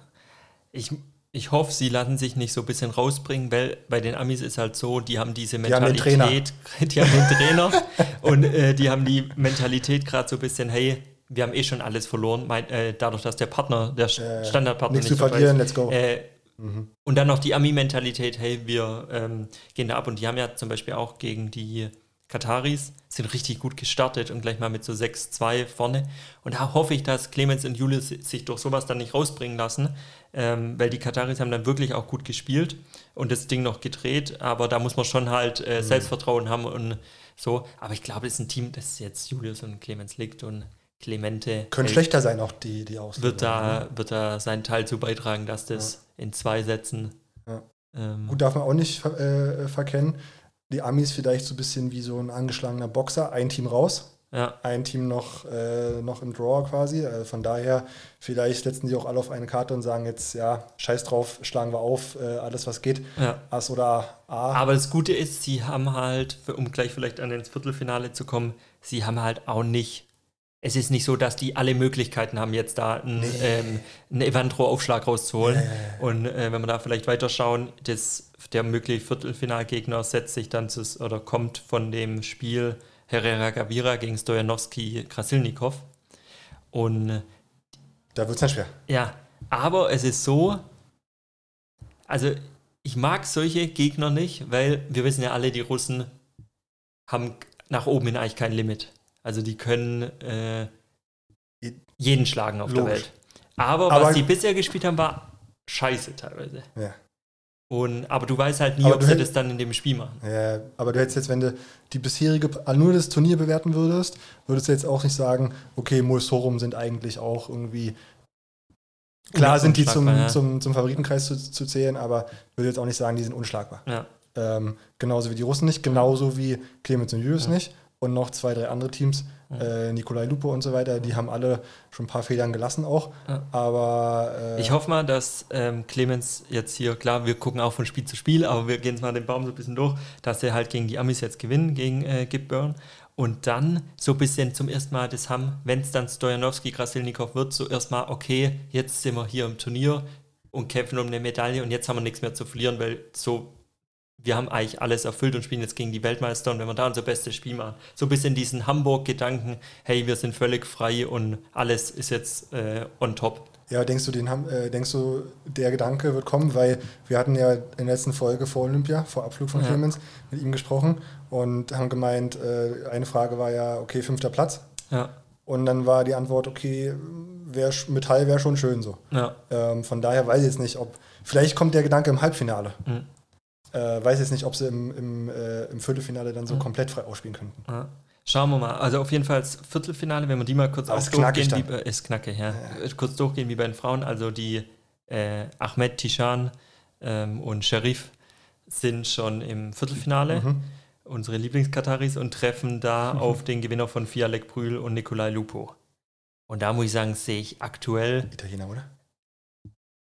Ich, ich hoffe, sie lassen sich nicht so ein bisschen rausbringen, weil bei den Amis ist halt so, die haben diese haben den Mentalität, die haben den Trainer und äh, die haben die Mentalität gerade so ein bisschen, hey, wir haben eh schon alles verloren, mein, äh, dadurch, dass der Partner, der Äh, Standardpartner nichts zu dabei verlieren, let's go. Äh, Mhm. Und dann noch die Ami-Mentalität, hey, wir ähm, gehen da ab. Und die haben ja zum Beispiel auch gegen die Kataris, sind richtig gut gestartet und gleich mal mit so 6-2 vorne. Und da hoffe ich, dass Clemens und Julius sich durch sowas dann nicht rausbringen lassen, ähm, weil die Kataris haben dann wirklich auch gut gespielt und das Ding noch gedreht. Aber da muss man schon halt Mhm. äh, Selbstvertrauen haben und so. Aber ich glaube, das ist ein Team, das jetzt Julius und Clemens liegt und Clemente Können hält- schlechter sein, auch die, die Auslöser. wird da, wird da seinen Teil zu beitragen, dass das in zwei Sätzen. Ja. Ähm, Gut, darf man auch nicht äh, verkennen. Die Amis vielleicht so ein bisschen wie so ein angeschlagener Boxer. Ein Team raus, ja, ein Team noch, äh, noch im Draw quasi. Äh, von daher, vielleicht setzen die auch alle auf eine Karte und sagen jetzt, ja, scheiß drauf, schlagen wir auf, äh, alles was geht. ja. Ass oder A. Aber das Gute ist, sie haben halt, um gleich vielleicht an ins Viertelfinale zu kommen, sie haben halt auch nicht. Es ist nicht so, dass die alle Möglichkeiten haben, jetzt da einen, ähm, einen Evandro-Aufschlag rauszuholen. Ja. Und äh, wenn wir da vielleicht weiterschauen, das, der mögliche Viertelfinalgegner setzt sich dann zu, oder kommt von dem Spiel Herrera Gavira gegen Stojanowski Krasilnikov. Und äh, Da wird es dann schwer. Ja, aber es ist so, also ich mag solche Gegner nicht, weil wir wissen ja alle, die Russen haben nach oben hin eigentlich kein Limit. Also die können äh, jeden schlagen auf der Logisch. Welt. Aber, Aber- was die bisher gespielt haben, war scheiße teilweise. Ja. Und, aber du weißt halt nie, Aber ob du sie hätt- das dann in dem Spiel machen. Ja, aber du hättest jetzt, wenn du die bisherige, äh, nur das Turnier bewerten würdest, würdest du jetzt auch nicht sagen, okay, Mulsorum sind eigentlich auch irgendwie. Klar sind die zum, ja. zum, zum Favoritenkreis zu, zu zählen, aber würde jetzt auch nicht sagen, die sind unschlagbar. Ja. Ähm, genauso wie die Russen nicht, genauso wie Clemens und Julius nicht. Und noch zwei, drei andere Teams, äh, Nikolai Lupo und so weiter, die haben alle schon ein paar Federn gelassen auch. Ja. Aber äh, Ich hoffe mal, dass ähm, Clemens jetzt hier, klar, wir gucken auch von Spiel zu Spiel, aber wir gehen jetzt mal den Baum so ein bisschen durch, dass er halt gegen die Amis jetzt gewinnen, gegen äh, Gibburn. Und dann so ein bisschen zum ersten Mal das haben, wenn es dann Stojanowski, Krasilnikov wird, so erstmal, okay, jetzt sind wir hier im Turnier und kämpfen um eine Medaille und jetzt haben wir nichts mehr zu verlieren, weil so, wir haben eigentlich alles erfüllt und spielen jetzt gegen die Weltmeister und wenn wir da unser bestes Spiel machen, so ein bisschen diesen Hamburg-Gedanken, hey, wir sind völlig frei und alles ist jetzt äh, on top. Ja, denkst du, den äh, denkst du, der Gedanke wird kommen, weil wir hatten ja in der letzten Folge vor Olympia, vor Abflug von Ja. Clemens, mit ihm gesprochen und haben gemeint, äh, eine Frage war ja, okay, fünfter Platz. Ja, Und dann war die Antwort, okay, wär, Metall wäre schon schön so. ja. Ähm, von daher weiß ich jetzt nicht, ob. Vielleicht kommt der Gedanke im Halbfinale. Mhm. Äh, weiß jetzt nicht, ob sie im, im, äh, im Viertelfinale dann so Mhm. komplett frei ausspielen könnten. Ja. Schauen wir mal. Also auf jeden Fall das Viertelfinale, wenn wir die mal kurz Aber auch durchgehen, wie bei, ist knackig, ja. Äh, Kurz durchgehen wie bei den Frauen. Also die äh, Ahmed Tishan ähm, und Sharif sind schon im Viertelfinale, Mhm. unsere Lieblingskataris, und treffen da auf den Gewinner von Fialek Brühl und Nikolai Lupo. Und da muss ich sagen, sehe ich aktuell Italiener, oder?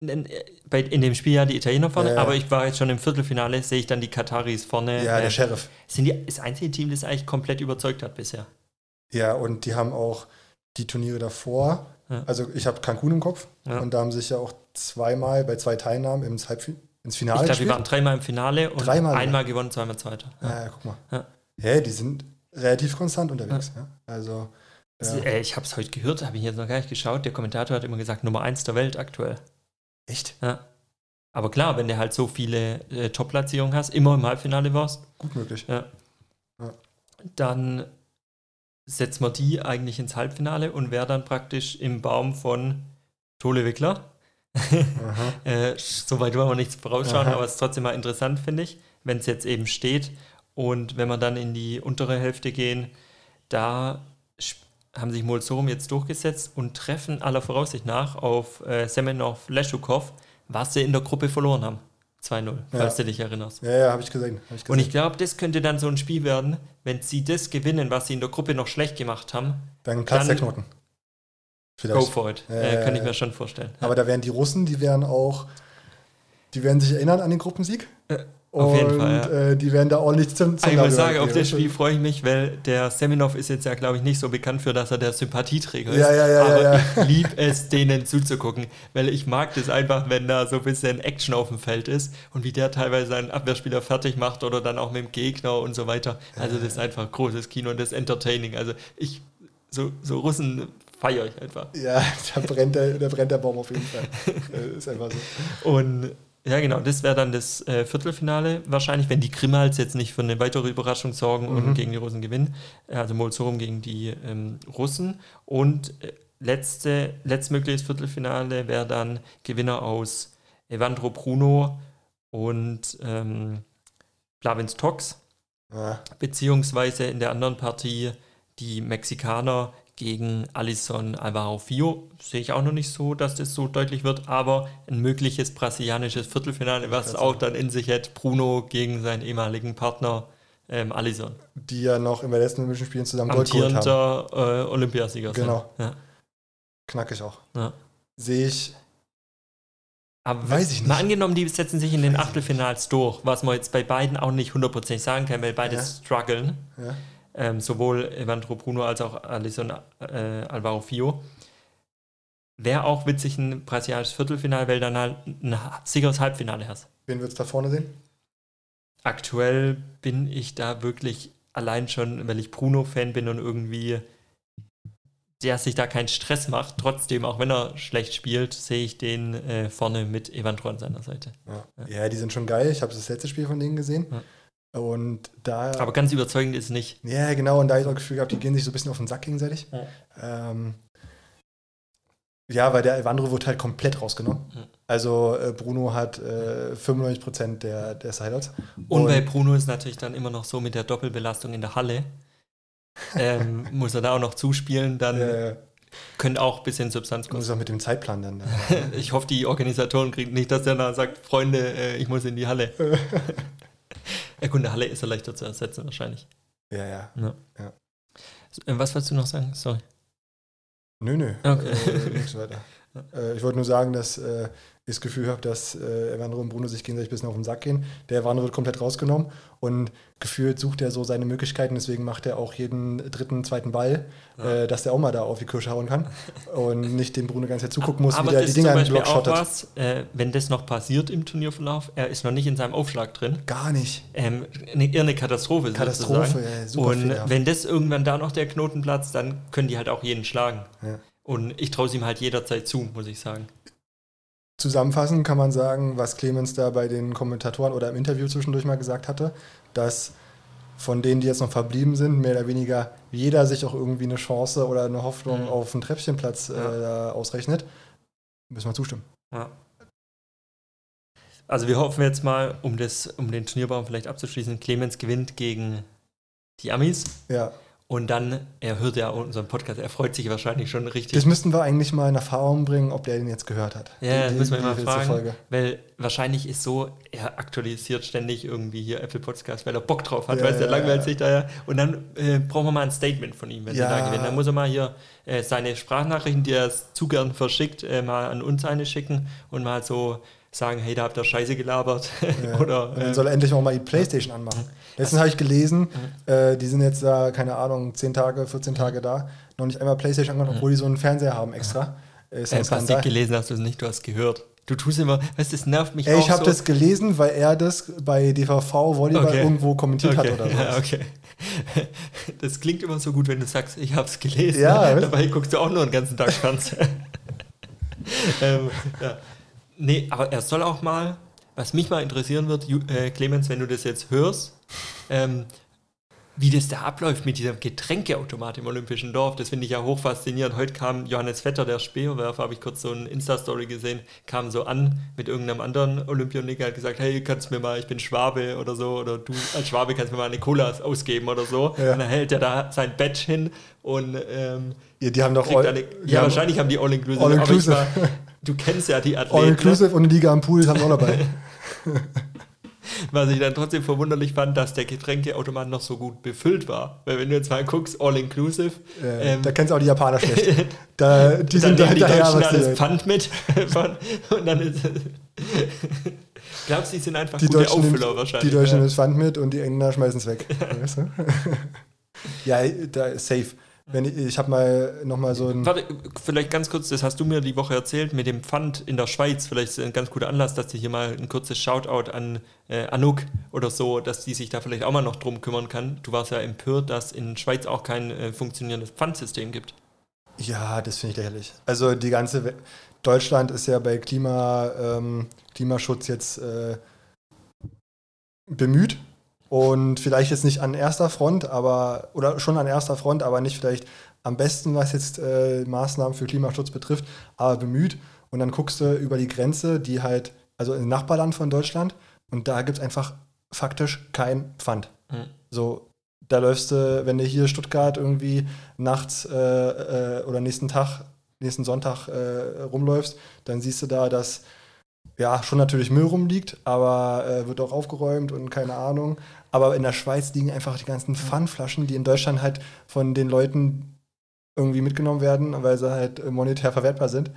In, äh, bei, in dem Spiel ja die Italiener vorne, Ja, ja. aber ich war jetzt schon im Viertelfinale, sehe ich dann die Kataris vorne. Ja, der äh, Sheriff. sind die das einzige Team, das eigentlich komplett überzeugt hat bisher. Ja, und die haben auch die Turniere davor. Ja. Also ich habe Cancun im Kopf. Ja. Und da haben sich ja auch zweimal bei zwei Teilnahmen ins, Halbfi ins Finale Ich glaube, wir gespielt. waren dreimal im Finale und Dreimal einmal gewonnen, zweimal Zweiter. Ja. Ja, ja, guck mal. Ja. Die sind relativ konstant unterwegs. Ja. Also, ja. äh, ich habe es heute gehört, habe ich jetzt noch gar nicht geschaut. Der Kommentator hat immer gesagt, Nummer eins der Welt aktuell. Echt Ja. Aber klar, wenn du halt so viele äh, Top-Platzierungen hast, immer im Halbfinale warst, gut möglich. ja. Ja. dann setzt man die eigentlich ins Halbfinale und wäre dann praktisch im Baum von Tole Wickler. Äh, Soweit wollen wir nichts vorausschauen, Aha. aber es ist trotzdem mal interessant, finde ich, wenn es jetzt eben steht. Und wenn wir dann in die untere Hälfte gehen, da haben sich Molsorum jetzt durchgesetzt und treffen aller Voraussicht nach auf äh, Semenov Leschukov, was sie in der Gruppe verloren haben. 2-0, falls du dich erinnerst. Ja, ja, habe ich gesehen. Hab ich gesehen. Und ich glaube, das könnte dann so ein Spiel werden, wenn sie das gewinnen, was sie in der Gruppe noch schlecht gemacht haben. Dann platzt dann- der Knoten. Go Vielleicht. for it. Ja, äh, kann ich mir schon vorstellen. Aber da werden die Russen, die werden auch, die werden sich erinnern an den Gruppensieg. Äh, auf jeden und, Fall, ja. äh, die werden da ordentlich zum, zum Ah, ich muss sagen, auf das Spiel freue ich mich, weil der Seminov ist jetzt ja, glaube ich, nicht so bekannt für, dass er der Sympathieträger ist. Ja, ja, ja, aber ja, ja. ich liebe es, denen zuzugucken, weil ich mag das einfach, wenn da so ein bisschen Action auf dem Feld ist und wie der teilweise seinen Abwehrspieler fertig macht oder dann auch mit dem Gegner und so weiter. Also das ist einfach großes Kino und das ist entertaining. Also ich, so, so Russen feiere ich einfach. Ja, da brennt der, da brennt der Baum auf jeden Fall. Ist einfach so. Und ja, genau, das wäre dann das äh, Viertelfinale wahrscheinlich, wenn die Grimmals jetzt nicht für eine weitere Überraschung sorgen und Mhm. gegen die Russen gewinnen. Äh, Also Molzorum gegen die ähm, Russen. Und äh, letzte, letztmögliches Viertelfinale wäre dann Gewinner aus Evandro Bruno und ähm, Plavins Tox, Ja, beziehungsweise in der anderen Partie die Mexikaner gegen Alison Alvaro Fio. Sehe ich auch noch nicht so, dass das so deutlich wird, aber ein mögliches brasilianisches Viertelfinale, was auch dann in sich hätte, Bruno gegen seinen ehemaligen Partner ähm, Alison. die ja noch in den letzten Olympischen Spielen zusammen Gold geholt haben. Äh, Olympiasieger. sind. Genau. Ja. Knackig auch. Ja. Sehe ich. Aber Weiß ich mal nicht. angenommen, die setzen sich in den Achtelfinals durch, was man jetzt bei beiden auch nicht hundertprozentig sagen kann, weil beide Ja. strugglen. Ja. Ähm, sowohl Evandro Bruno als auch Alison äh, Alvaro Fio. Wäre auch witzig ein brasilianisches Viertelfinale, weil dann halt ein sicheres Halbfinale hast. Wen würdest du da vorne sehen? Aktuell bin ich da wirklich allein schon, weil ich Bruno-Fan bin und irgendwie der sich da keinen Stress macht. Trotzdem, auch wenn er schlecht spielt, sehe ich den äh, vorne mit Evandro an seiner Seite. Ja, ja die sind schon geil. Ich habe das letzte Spiel von denen gesehen. Und da. Aber ganz überzeugend ist nicht. ja, genau. Und da habe ich auch das Gefühl gehabt, die gehen sich so ein bisschen auf den Sack gegenseitig. Ja. Ähm, ja, weil der Evandro wird halt komplett rausgenommen. Ja. Also äh, Bruno hat äh, 95% der, der Sideouts. Und bei Bruno ist natürlich dann immer noch so mit der Doppelbelastung in der Halle. ähm, muss er da auch noch zuspielen, dann äh, könnte auch ein bisschen Substanz muss kosten. auch mit dem Zeitplan dann. Ich hoffe, die Organisatoren kriegen nicht, dass er da sagt, Freunde, äh, ich muss in die Halle. ja, der Halle ist er leichter zu ersetzen wahrscheinlich. ja, ja. Ja. ja. Äh, Was wolltest du noch sagen? Sorry. Nö, nö. Okay. Äh, nichts weiter. Äh, ich wollte nur sagen, dass äh, ich das Gefühl habe, dass äh, Evandro und Bruno sich gegenseitig ein bisschen auf den Sack gehen. Der Evandro wird komplett rausgenommen und gefühlt sucht er so seine Möglichkeiten. Deswegen macht er auch jeden dritten, zweiten Ball, äh, dass der auch mal da auf die Kirsche hauen kann und nicht dem Bruno Zeit zugucken muss, Aber wie der das die Dinger Beispiel Block auch schottet. was, äh, wenn das noch passiert im Turnierverlauf, er ist noch nicht in seinem Aufschlag drin. Gar nicht. Ähm, eine, eher eine Katastrophe. Katastrophe, ja, super Und fehlerhaft. wenn das irgendwann da noch der Knoten platzt, dann können die halt auch jeden schlagen. Ja. Und ich traue es ihm halt jederzeit zu, muss ich sagen. Zusammenfassend kann man sagen, was Clemens da bei den Kommentatoren oder im Interview zwischendurch mal gesagt hatte, dass von denen, die jetzt noch verblieben sind, mehr oder weniger jeder sich auch irgendwie eine Chance oder eine Hoffnung Mhm. auf einen Treppchenplatz Ja. äh, ausrechnet. Müssen wir zustimmen. Ja. Also wir hoffen jetzt mal, um, das, um den Turnierbaum vielleicht abzuschließen, Clemens gewinnt gegen die Amis. Ja, Und dann, er hört ja unseren Podcast, er freut sich wahrscheinlich schon richtig. das müssten wir eigentlich mal in Erfahrung bringen, ob der den jetzt gehört hat. Ja, das Die- müssen wir immer fragen. Folge. Weil wahrscheinlich ist so, er aktualisiert ständig irgendwie hier Apple Podcast, weil er Bock drauf hat, Ja, weil es ja, langweilt sich da ja. Und dann äh, brauchen wir mal ein Statement von ihm, wenn Ja. wir da gewinnen. Dann muss er mal hier äh, seine Sprachnachrichten, die er zu gern verschickt, äh, mal an uns eine schicken und mal so sagen, hey, da habt ihr Scheiße gelabert. Ja. Oder Und dann äh, soll er endlich auch mal die Playstation anmachen. Letztens habe ich gelesen, äh, die sind jetzt da, keine Ahnung, 10 Tage, 14 Tage da, noch nicht einmal Playstation angemacht, obwohl die so einen Fernseher haben extra. Ist äh, Basti, Skandal. gelesen hast du es nicht, du hast gehört. Du tust immer, weißt du, das nervt mich Ey, ich habe so. das gelesen, weil er das bei DVV Volleyball Okay. irgendwo kommentiert okay. hat oder so. Ja, okay. Das klingt immer so gut, wenn du sagst, ich habe es gelesen. Ja? Dabei guckst du auch nur den ganzen Tag Fernseher. ähm, ja. Nee, aber er soll auch mal, was mich mal interessieren wird, Ju- äh, Clemens, wenn du das jetzt hörst, ähm, wie das da abläuft mit diesem Getränkeautomat im Olympischen Dorf, das finde ich ja hoch faszinierend. Heute kam Johannes Vetter, der Speerwerfer, habe ich kurz so eine Insta-Story gesehen, kam so an mit irgendeinem anderen Olympioniker, hat gesagt, hey, kannst du mir mal, ich bin Schwabe oder so, oder du als Schwabe kannst mir mal eine Cola ausgeben oder so. Ja. Und dann hält er da sein Badge hin und ähm, Ja, die haben doch all, eine, die ja, haben wahrscheinlich haben die All-Inclusive, All du kennst ja die Athleten. All ne? Inclusive und Liga am Pool haben wir auch dabei. Was ich dann trotzdem verwunderlich fand, dass der Getränkeautomat noch so gut befüllt war. Weil wenn du jetzt mal guckst, all-inclusive, Äh, ähm, da kennst du auch die Japaner schlecht. Da, die sind da die hinterher, Deutschen alles Pfand mit. Und dann ist Glaubst du, die sind einfach die gute Deutschen, Auffüller nimmt, wahrscheinlich? die Deutschen ja. nehmen das Pfand mit und die Engländer schmeißen es weg. weißt du? ja, da ist safe. Wenn ich ich habe mal nochmal so ein. Warte, vielleicht ganz kurz, das hast du mir die Woche erzählt, mit dem Pfand in der Schweiz. Vielleicht ist ein ganz guter Anlass, dass du hier mal ein kurzes Shoutout an äh, Anouk oder so, dass die sich da vielleicht auch mal noch drum kümmern kann. Du warst ja empört, dass in der Schweiz auch kein äh, funktionierendes Pfandsystem gibt. Ja, das finde ich lächerlich. Also die ganze We Deutschland ist ja bei Klima, ähm, Klimaschutz jetzt äh, bemüht und vielleicht jetzt nicht an erster Front, aber oder schon an erster Front, aber nicht vielleicht am besten, was jetzt äh, Maßnahmen für Klimaschutz betrifft, aber bemüht. Und dann guckst du über die Grenze, die halt, also im Nachbarland von Deutschland, und da gibt es einfach faktisch kein Pfand. Mhm. So, da läufst du, wenn du hier Stuttgart irgendwie nachts äh, äh, oder nächsten Tag, nächsten Sonntag äh, rumläufst, dann siehst du da, dass ja schon natürlich Müll rumliegt, aber äh, wird auch aufgeräumt und keine Ahnung. Aber in der Schweiz liegen einfach die ganzen Pfandflaschen, die in Deutschland halt von den Leuten irgendwie mitgenommen werden, weil sie halt monetär verwertbar sind,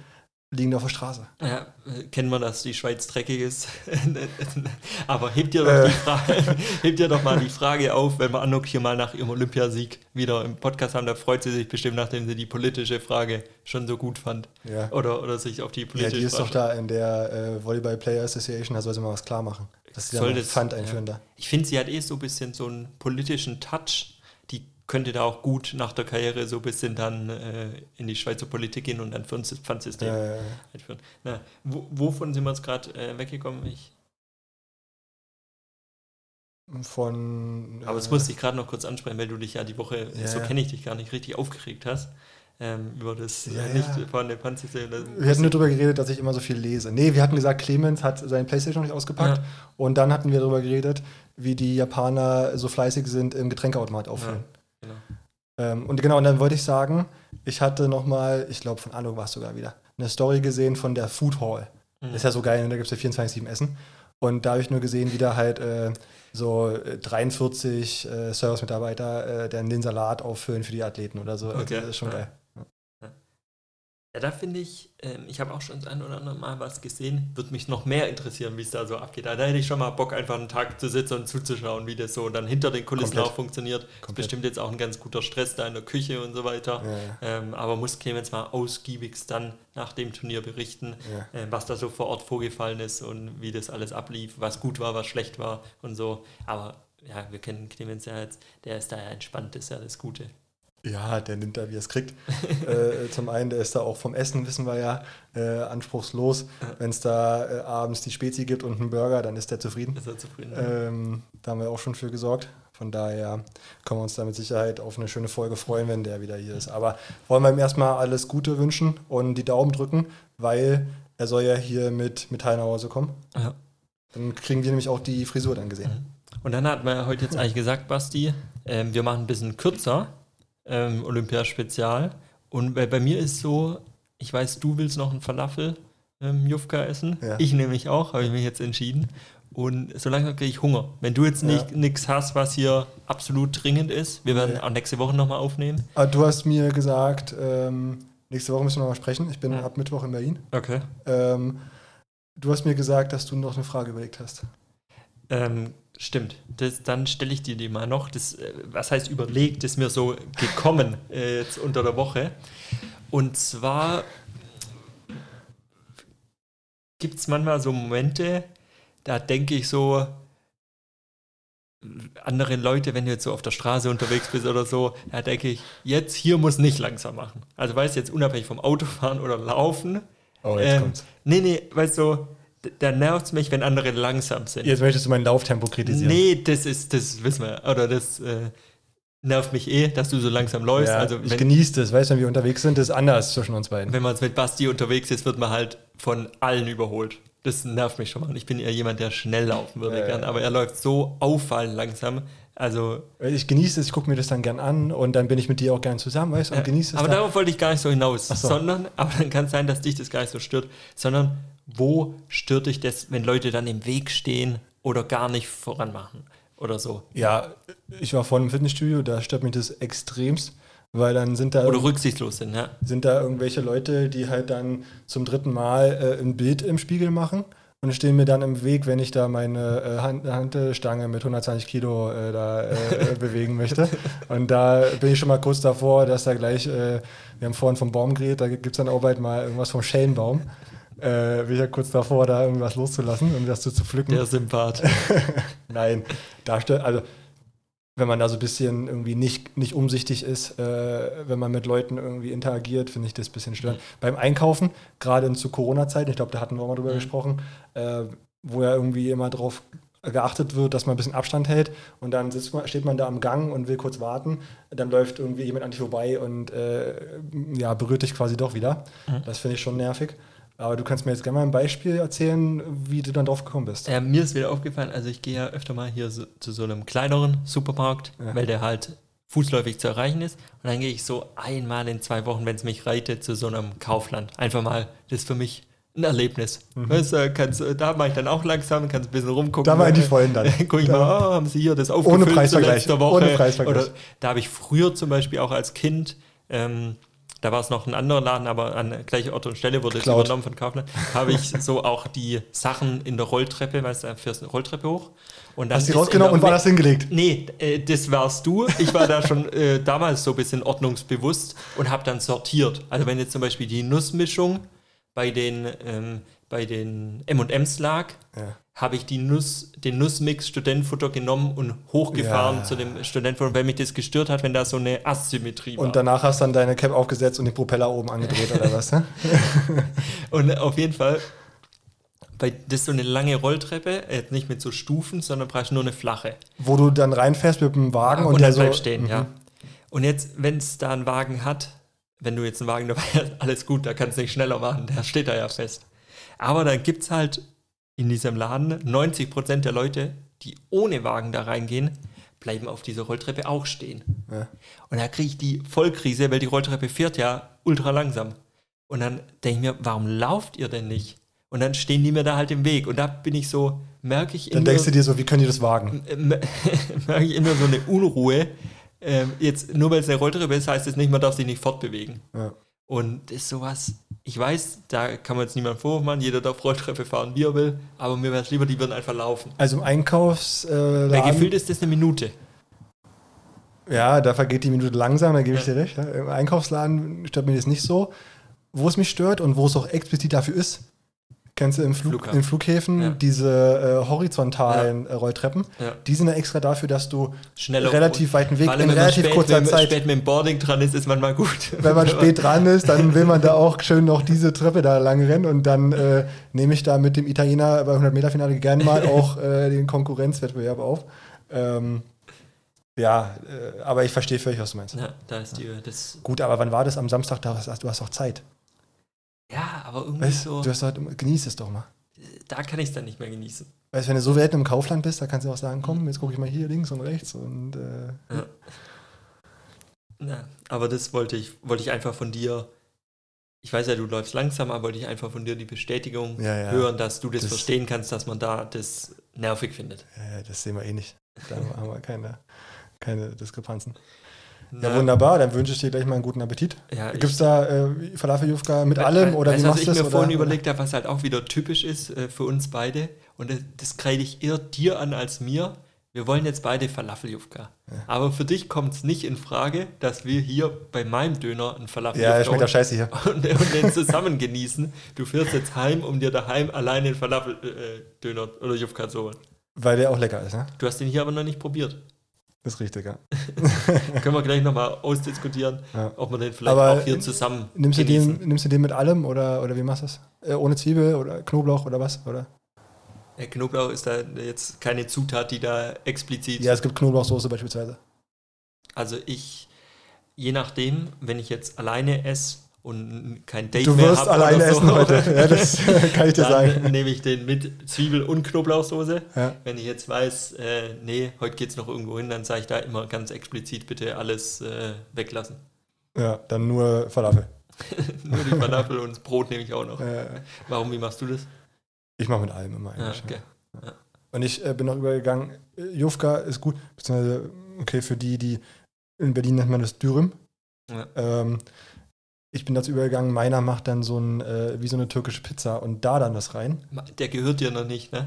liegen auf der Straße. Ja, kennen wir, dass die Schweiz dreckig ist. Aber hebt dir, doch Äh. die Frage, hebt dir doch mal die Frage auf, wenn wir Anuk hier mal nach ihrem Olympiasieg wieder im Podcast haben, da freut sie sich bestimmt, nachdem sie die politische Frage schon so gut fand. Ja. Oder, oder sich auf die Ja, politische die ist Frage. doch da in der äh, Volleyball Player Association, da soll sie mal was klar machen. Dass sie da Pfand einführen ja. da. Ich finde, sie hat eh so ein bisschen so einen politischen Touch. Könnte da auch gut nach der Karriere so ein bisschen dann äh, in die Schweizer Politik gehen und dann für uns das Pfandsystem Äh, einführen. Na, wo, wovon sind wir jetzt gerade äh, weggekommen? Ich, von. aber das äh, musste ich gerade noch kurz ansprechen, weil du dich ja die Woche, Ja, so ja. kenne ich dich gar nicht, richtig aufgeregt hast. Ähm, über das Ja, äh, nicht ja. vorhandene Pfandsystem. Wir hatten nur darüber geredet, dass ich immer so viel lese. Nee, wir hatten gesagt, Clemens hat seine Playstation noch nicht ausgepackt. Ja. Und dann hatten wir darüber geredet, wie die Japaner so fleißig sind im Getränkeautomat auffüllen. genau. Ähm, und genau, und dann wollte ich sagen, ich hatte noch mal, ich glaube von Anno war es sogar wieder, eine Story gesehen von der Food Hall. Mhm. Ist ja so geil, ne? da gibt es ja 24-7 Essen. Und da habe ich nur gesehen, wie da halt äh, so äh, 43 äh, Service-Mitarbeiter äh, dann den Salat auffüllen für die Athleten oder so. Okay. Das ist schon Ja. geil. Ja, da finde ich, ähm, ich habe auch schon das ein oder andere Mal was gesehen, würde mich noch mehr interessieren, wie es da so abgeht. Da hätte ich schon mal Bock, einfach einen Tag zu sitzen und zuzuschauen, wie das so dann hinter den Kulissen Komplett. auch funktioniert. Ist Komplett. bestimmt jetzt auch ein ganz guter Stress da in der Küche und so weiter. Ja, Ähm, aber muss Clemens mal ausgiebigst dann nach dem Turnier berichten, Ja. ähm, was da so vor Ort vorgefallen ist und wie das alles ablief, was gut war, was schlecht war und so. Aber ja, wir kennen Clemens ja jetzt, der ist da ja entspannt, das ist ja das Gute. Ja, der nimmt da, wie er es kriegt. äh, zum einen, der ist da auch vom Essen, wissen wir ja, äh, anspruchslos. Wenn es da äh, abends die Spezi gibt und einen Burger, dann ist der zufrieden. Ist er zufrieden? Ähm, da haben wir auch schon für gesorgt. Von daher können wir uns da mit Sicherheit auf eine schöne Folge freuen, wenn der wieder hier ist. Aber wollen wir ihm erstmal alles Gute wünschen und die Daumen drücken, weil er soll ja hier mit Metall nach Hause kommen. Ja. Dann kriegen wir nämlich auch die Frisur dann gesehen. Und dann hat man ja heute jetzt eigentlich gesagt, Basti, ähm, wir machen ein bisschen kürzer, ähm, Olympiaspezial. Und bei, bei mir ist so, ich weiß, du willst noch einen Falafel ähm, Jufka essen. Ja. Ich nämlich auch, habe ich mich jetzt entschieden. Und so langsam kriege ich Hunger. Wenn du jetzt nicht Ja. nichts hast, was hier absolut dringend ist, wir werden Nee. auch nächste Woche nochmal aufnehmen. Aber du hast mir gesagt, ähm, nächste Woche müssen wir noch mal sprechen. Ich bin Ja. ab Mittwoch in Berlin. Okay. Ähm, du hast mir gesagt, dass du noch eine Frage überlegt hast. Ähm, stimmt. Das, dann stelle ich dir die mal noch. Das, äh, was heißt überlegt, ist mir so gekommen äh, jetzt unter der Woche. Und zwar gibt es manchmal so Momente, da denke ich so, andere Leute, wenn du jetzt so auf der Straße unterwegs bist oder so, da denke ich, jetzt hier muss nicht langsam machen. Also weißt du, jetzt unabhängig vom Autofahren oder Laufen. Oh, ähm, nee, nee, weißt du, da nervt es mich, wenn andere langsam sind. Jetzt möchtest du mein Lauftempo kritisieren. Nee, das ist, das wissen wir. Oder das äh, nervt mich eh, dass du so langsam läufst. Ja, also ich wenn, genieße das, weißt du, wenn wir unterwegs sind, ist anders zwischen uns beiden. wenn man mit Basti unterwegs ist, wird man halt von allen überholt. Das nervt mich schon mal. Ich bin eher jemand, der schnell laufen würde Ja, gern, ja. aber er läuft so auffallend langsam. Also, Ich genieße es, ich gucke mir das dann gern an und dann bin ich mit dir auch gern zusammen, weißt du, und genieße es. aber dann. darauf wollte ich gar nicht so hinaus, so. sondern, aber dann kann es sein, dass dich das gar nicht so stört, sondern wo stört dich das, wenn Leute dann im Weg stehen oder gar nicht voran machen oder so? Ja, ich war vorhin im Fitnessstudio, da stört mich das extremst, weil dann sind da, Oder rücksichtslos sind, ja. sind da irgendwelche Leute, die halt dann zum dritten Mal äh, ein Bild im Spiegel machen und stehen mir dann im Weg, wenn ich da meine äh, Hand, Hantelstange mit 120 Kilo äh, da äh, bewegen möchte. Und da bin ich schon mal kurz davor, dass da gleich, äh, wir haben vorhin vom Baum geredet, da gibt es dann auch bald mal irgendwas vom Schellenbaum. Äh, bin ich ja kurz davor, da irgendwas loszulassen und das so zu pflücken. Der Sympath. Nein, da stört, also wenn man da so ein bisschen irgendwie nicht, nicht umsichtig ist, äh, wenn man mit Leuten irgendwie interagiert, finde ich das ein bisschen störend. Beim Einkaufen, gerade in zu Corona-Zeiten, ich glaube, da hatten wir auch mal drüber Mhm. gesprochen, äh, wo ja irgendwie immer drauf geachtet wird, dass man ein bisschen Abstand hält und dann sitzt man, steht man da am Gang und will kurz warten, dann läuft irgendwie jemand an dich vorbei und äh, ja, berührt dich quasi doch wieder. Mhm. Das finde ich schon nervig. Aber du kannst mir jetzt gerne mal ein Beispiel erzählen, wie du dann drauf gekommen bist. Äh, mir ist wieder aufgefallen, also ich gehe ja öfter mal hier so, zu so einem kleineren Supermarkt, Ja. weil der halt fußläufig zu erreichen ist. Und dann gehe ich so einmal in zwei Wochen, wenn es mich reitet, zu so einem Kaufland. Einfach mal, das ist für mich ein Erlebnis. Weißt, du, kannst, du- da mache ich dann auch langsam, kannst ein bisschen rumgucken. Mhm. Da mal in die Vollen dann. Guck ich Da- mal, oh, haben sie hier das aufgefüllt zur Preisvergleich. Ohne Preisvergleich. Oder da habe ich früher zum Beispiel auch als Kind, ähm, da war es noch ein anderer Laden, aber an gleicher Ort und Stelle wurde es übernommen von Kaufland, habe ich so auch die Sachen in der Rolltreppe, weißt du, da fährst eine Rolltreppe hoch. Und dann Hast du die rausgenommen und war das hingelegt? Nee, äh, das warst du. Ich war da schon äh, damals so ein bisschen ordnungsbewusst und habe dann sortiert. Also wenn jetzt zum Beispiel die Nussmischung bei den, ähm, bei den M&M's lag, Ja. habe ich die Nuss, den Nussmix Studentenfutter genommen und hochgefahren Ja. zu dem Studentenfutter, weil mich das gestört hat, wenn da so eine Asymmetrie war. Und danach hast du dann deine Cap aufgesetzt und den Propeller oben angedreht oder was? Ne? Und auf jeden Fall, bei, das ist so eine lange Rolltreppe, äh, nicht mit so Stufen, sondern praktisch nur eine flache. Wo du dann reinfährst mit dem Wagen und, und der dann so. bleibt stehen, Mhm. ja. Und jetzt, wenn es da einen Wagen hat, wenn du jetzt einen Wagen dabei hast, alles gut, da kannst du nicht schneller machen, der steht da ja fest. Aber dann gibt es halt in diesem Laden 90% der Leute, die ohne Wagen da reingehen, bleiben auf dieser Rolltreppe auch stehen. Ja. Und da kriege ich die Vollkrise, weil die Rolltreppe fährt ja ultra langsam. Und dann denke ich mir, warum lauft ihr denn nicht? Und dann stehen die mir da halt im Weg. Und da bin ich so, merke ich Dann immer, denkst du dir so, wie können die das wagen? merke ich immer so eine Unruhe. Ähm, jetzt, nur weil es eine Rolltreppe ist, heißt es nicht, man darf sich nicht fortbewegen. Ja. Und das ist sowas, ich weiß, da kann man jetzt niemand Vorwurf machen, jeder darf Rolltreppe fahren, wie er will, aber mir wäre es lieber, die würden einfach laufen. Also im Einkaufsladen. Weil gefühlt ist das eine Minute. Ja, da vergeht die Minute langsam, da gebe ich dir recht. Ja. Im Einkaufsladen stört mir das nicht so. Wo es mich stört und wo es auch explizit dafür ist, kennst du im Flug, in Flughäfen Ja. diese äh, horizontalen äh, Rolltreppen. Ja. Die sind ja extra dafür, dass du Schneller relativ weiten Weg in wenn man relativ spät, kurzer wenn man Zeit. spät mit dem Boarding dran ist, ist manchmal gut. Wenn man spät dran ist, dann will man da auch schön noch diese Treppe da lang rennen und dann äh, nehme ich da mit dem Italiener bei 100 Meter Finale gerne mal auch äh, den Konkurrenzwettbewerb auf. Ähm, ja, äh, aber ich verstehe völlig, was du meinst. Ja, da ist die, das, Gut, aber wann war das am Samstag? Da hast, du hast doch Zeit. Ja, aber irgendwie Weißt, so, du hast doch, genieß es doch mal. da kann ich es dann nicht mehr genießen. Weißt, wenn du so selten im Kaufland bist, da kannst du auch sagen, komm, jetzt gucke ich mal hier links und rechts und äh, Ja. Ja, aber das wollte ich, wollte ich einfach von dir. Ich weiß ja, du läufst langsam, aber wollte ich einfach von dir die Bestätigung Ja, ja. hören, dass du das, Das- verstehen kannst, dass man da das nervig findet. äh, das sehen wir eh nicht. Da haben wir keine, keine Diskrepanzen. Ja, wunderbar, dann wünsche ich dir gleich mal einen guten Appetit. Ja, Gibt es da äh, Falafeljufka mit allem oder weißt, wie was machst ich du das? mir oder- vorhin überlegt habe, was halt auch wieder typisch ist äh, für uns beide, und das, das kreide ich eher dir an als mir. Wir wollen jetzt beide Falafeljufka. Aber für dich kommt es nicht in Frage, dass wir hier bei meinem Döner einen Falafeljufka Ja, schmeckt doch scheiße hier. und, und den zusammen genießen. Du fährst jetzt heim, um dir daheim alleine einen Falafel-Döner oder Jufka zu holen. Weil der auch lecker ist, ne? Du hast den hier aber noch nicht probiert. Das ist richtig, ja. Können wir gleich nochmal ausdiskutieren, Ja. ob wir den vielleicht Aber auch hier zusammen Nimmst du, den, nimmst du den mit allem oder, oder wie machst du das? Äh, ohne Zwiebel oder Knoblauch oder was? Oder? Der Knoblauch ist da jetzt keine Zutat, die da explizit. Ja, es gibt Knoblauchsoße beispielsweise. Also ich, je nachdem, wenn ich jetzt alleine esse und kein Date Du mehr wirst hab alleine so, essen heute. Ja, das kann ich dir dann sagen. nehme ich den mit Zwiebel und Knoblauchsoße. Ja. Wenn ich jetzt weiß, äh, nee, heute geht es noch irgendwo hin, dann sage ich da immer ganz explizit bitte alles äh, weglassen. Ja, dann nur Falafel. Nur die Falafel und das Brot nehme ich auch noch. Äh, Warum, wie machst du das? ich mache mit allem immer Ja, eigentlich. okay. Und ich äh, bin noch übergegangen, Jufka ist gut, beziehungsweise, okay, für die, die in Berlin nennt man das Dürüm. Ja. Ähm, ich bin dazu übergegangen, meiner macht dann so ein, äh, wie so eine türkische Pizza und da dann das rein. Der gehört dir noch nicht, ne?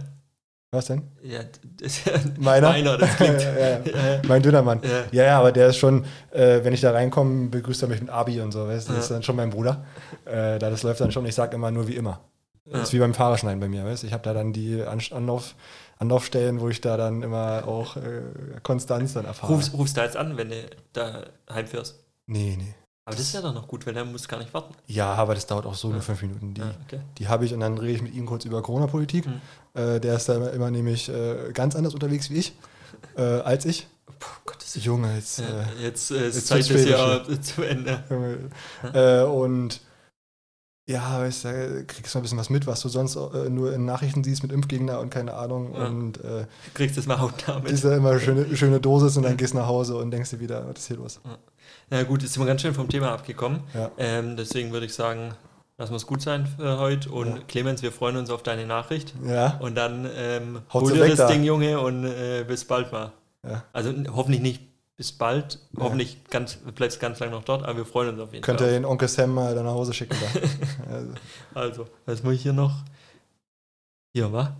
Was denn? Ja, das ja Meiner? meiner, das klingt. ja, ja. Mein Dönermann. ja. Ja, ja, aber der ist schon, äh, wenn ich da reinkomme, begrüßt er mich mit Abi und so, weißt du? Das ist dann schon mein Bruder. Äh, da das läuft dann schon, ich sag immer nur wie immer. Das ist wie beim Fahrerschneiden bei mir, weißt du? Ich habe da dann die An Anlauf, Anlaufstellen, wo ich da dann immer auch äh, Konstanz dann erfahre. Rufst, rufst du jetzt an, wenn du da heimfährst. Nee, nee. Aber das ist ja doch noch gut, weil dann musst du gar nicht warten. Ja, aber das dauert auch so nur Ja. fünf Minuten. Die, Ja, okay. die habe ich und dann rede ich mit ihm kurz über Corona-Politik. Mhm. Äh, der ist da immer, immer nämlich äh, ganz anders unterwegs wie ich, äh, als ich. Puh, Gottes. Junge, jetzt. Ja, Äh, jetzt äh, ist jetzt des schwierig Jahr zu Ende. Äh, und ja, weißt du, kriegst mal ein bisschen was mit, was du sonst äh, nur in Nachrichten siehst mit Impfgegner und keine Ahnung. Ja. Und äh, kriegst das mal hautnah mit. diese immer schöne, schöne Dosis und dann gehst nach Hause und denkst dir wieder, was ist hier los? Ja gut, jetzt sind wir ganz schön vom Thema abgekommen. Ja. Ähm, deswegen würde ich sagen, lassen wir es gut sein für heute. Und Ja. Clemens, wir freuen uns auf deine Nachricht. Ja, Und dann ähm, hol dir das da. Ding, Junge, und äh, bis bald mal. Ja. Also hoffentlich nicht bis bald. Ja. Hoffentlich ganz, bleibst ganz lang noch dort, aber wir freuen uns auf jeden könnt ihr Fall. den Onkel Sam mal nach Hause schicken. Also. Also, was muss ich hier noch? Hier, wa?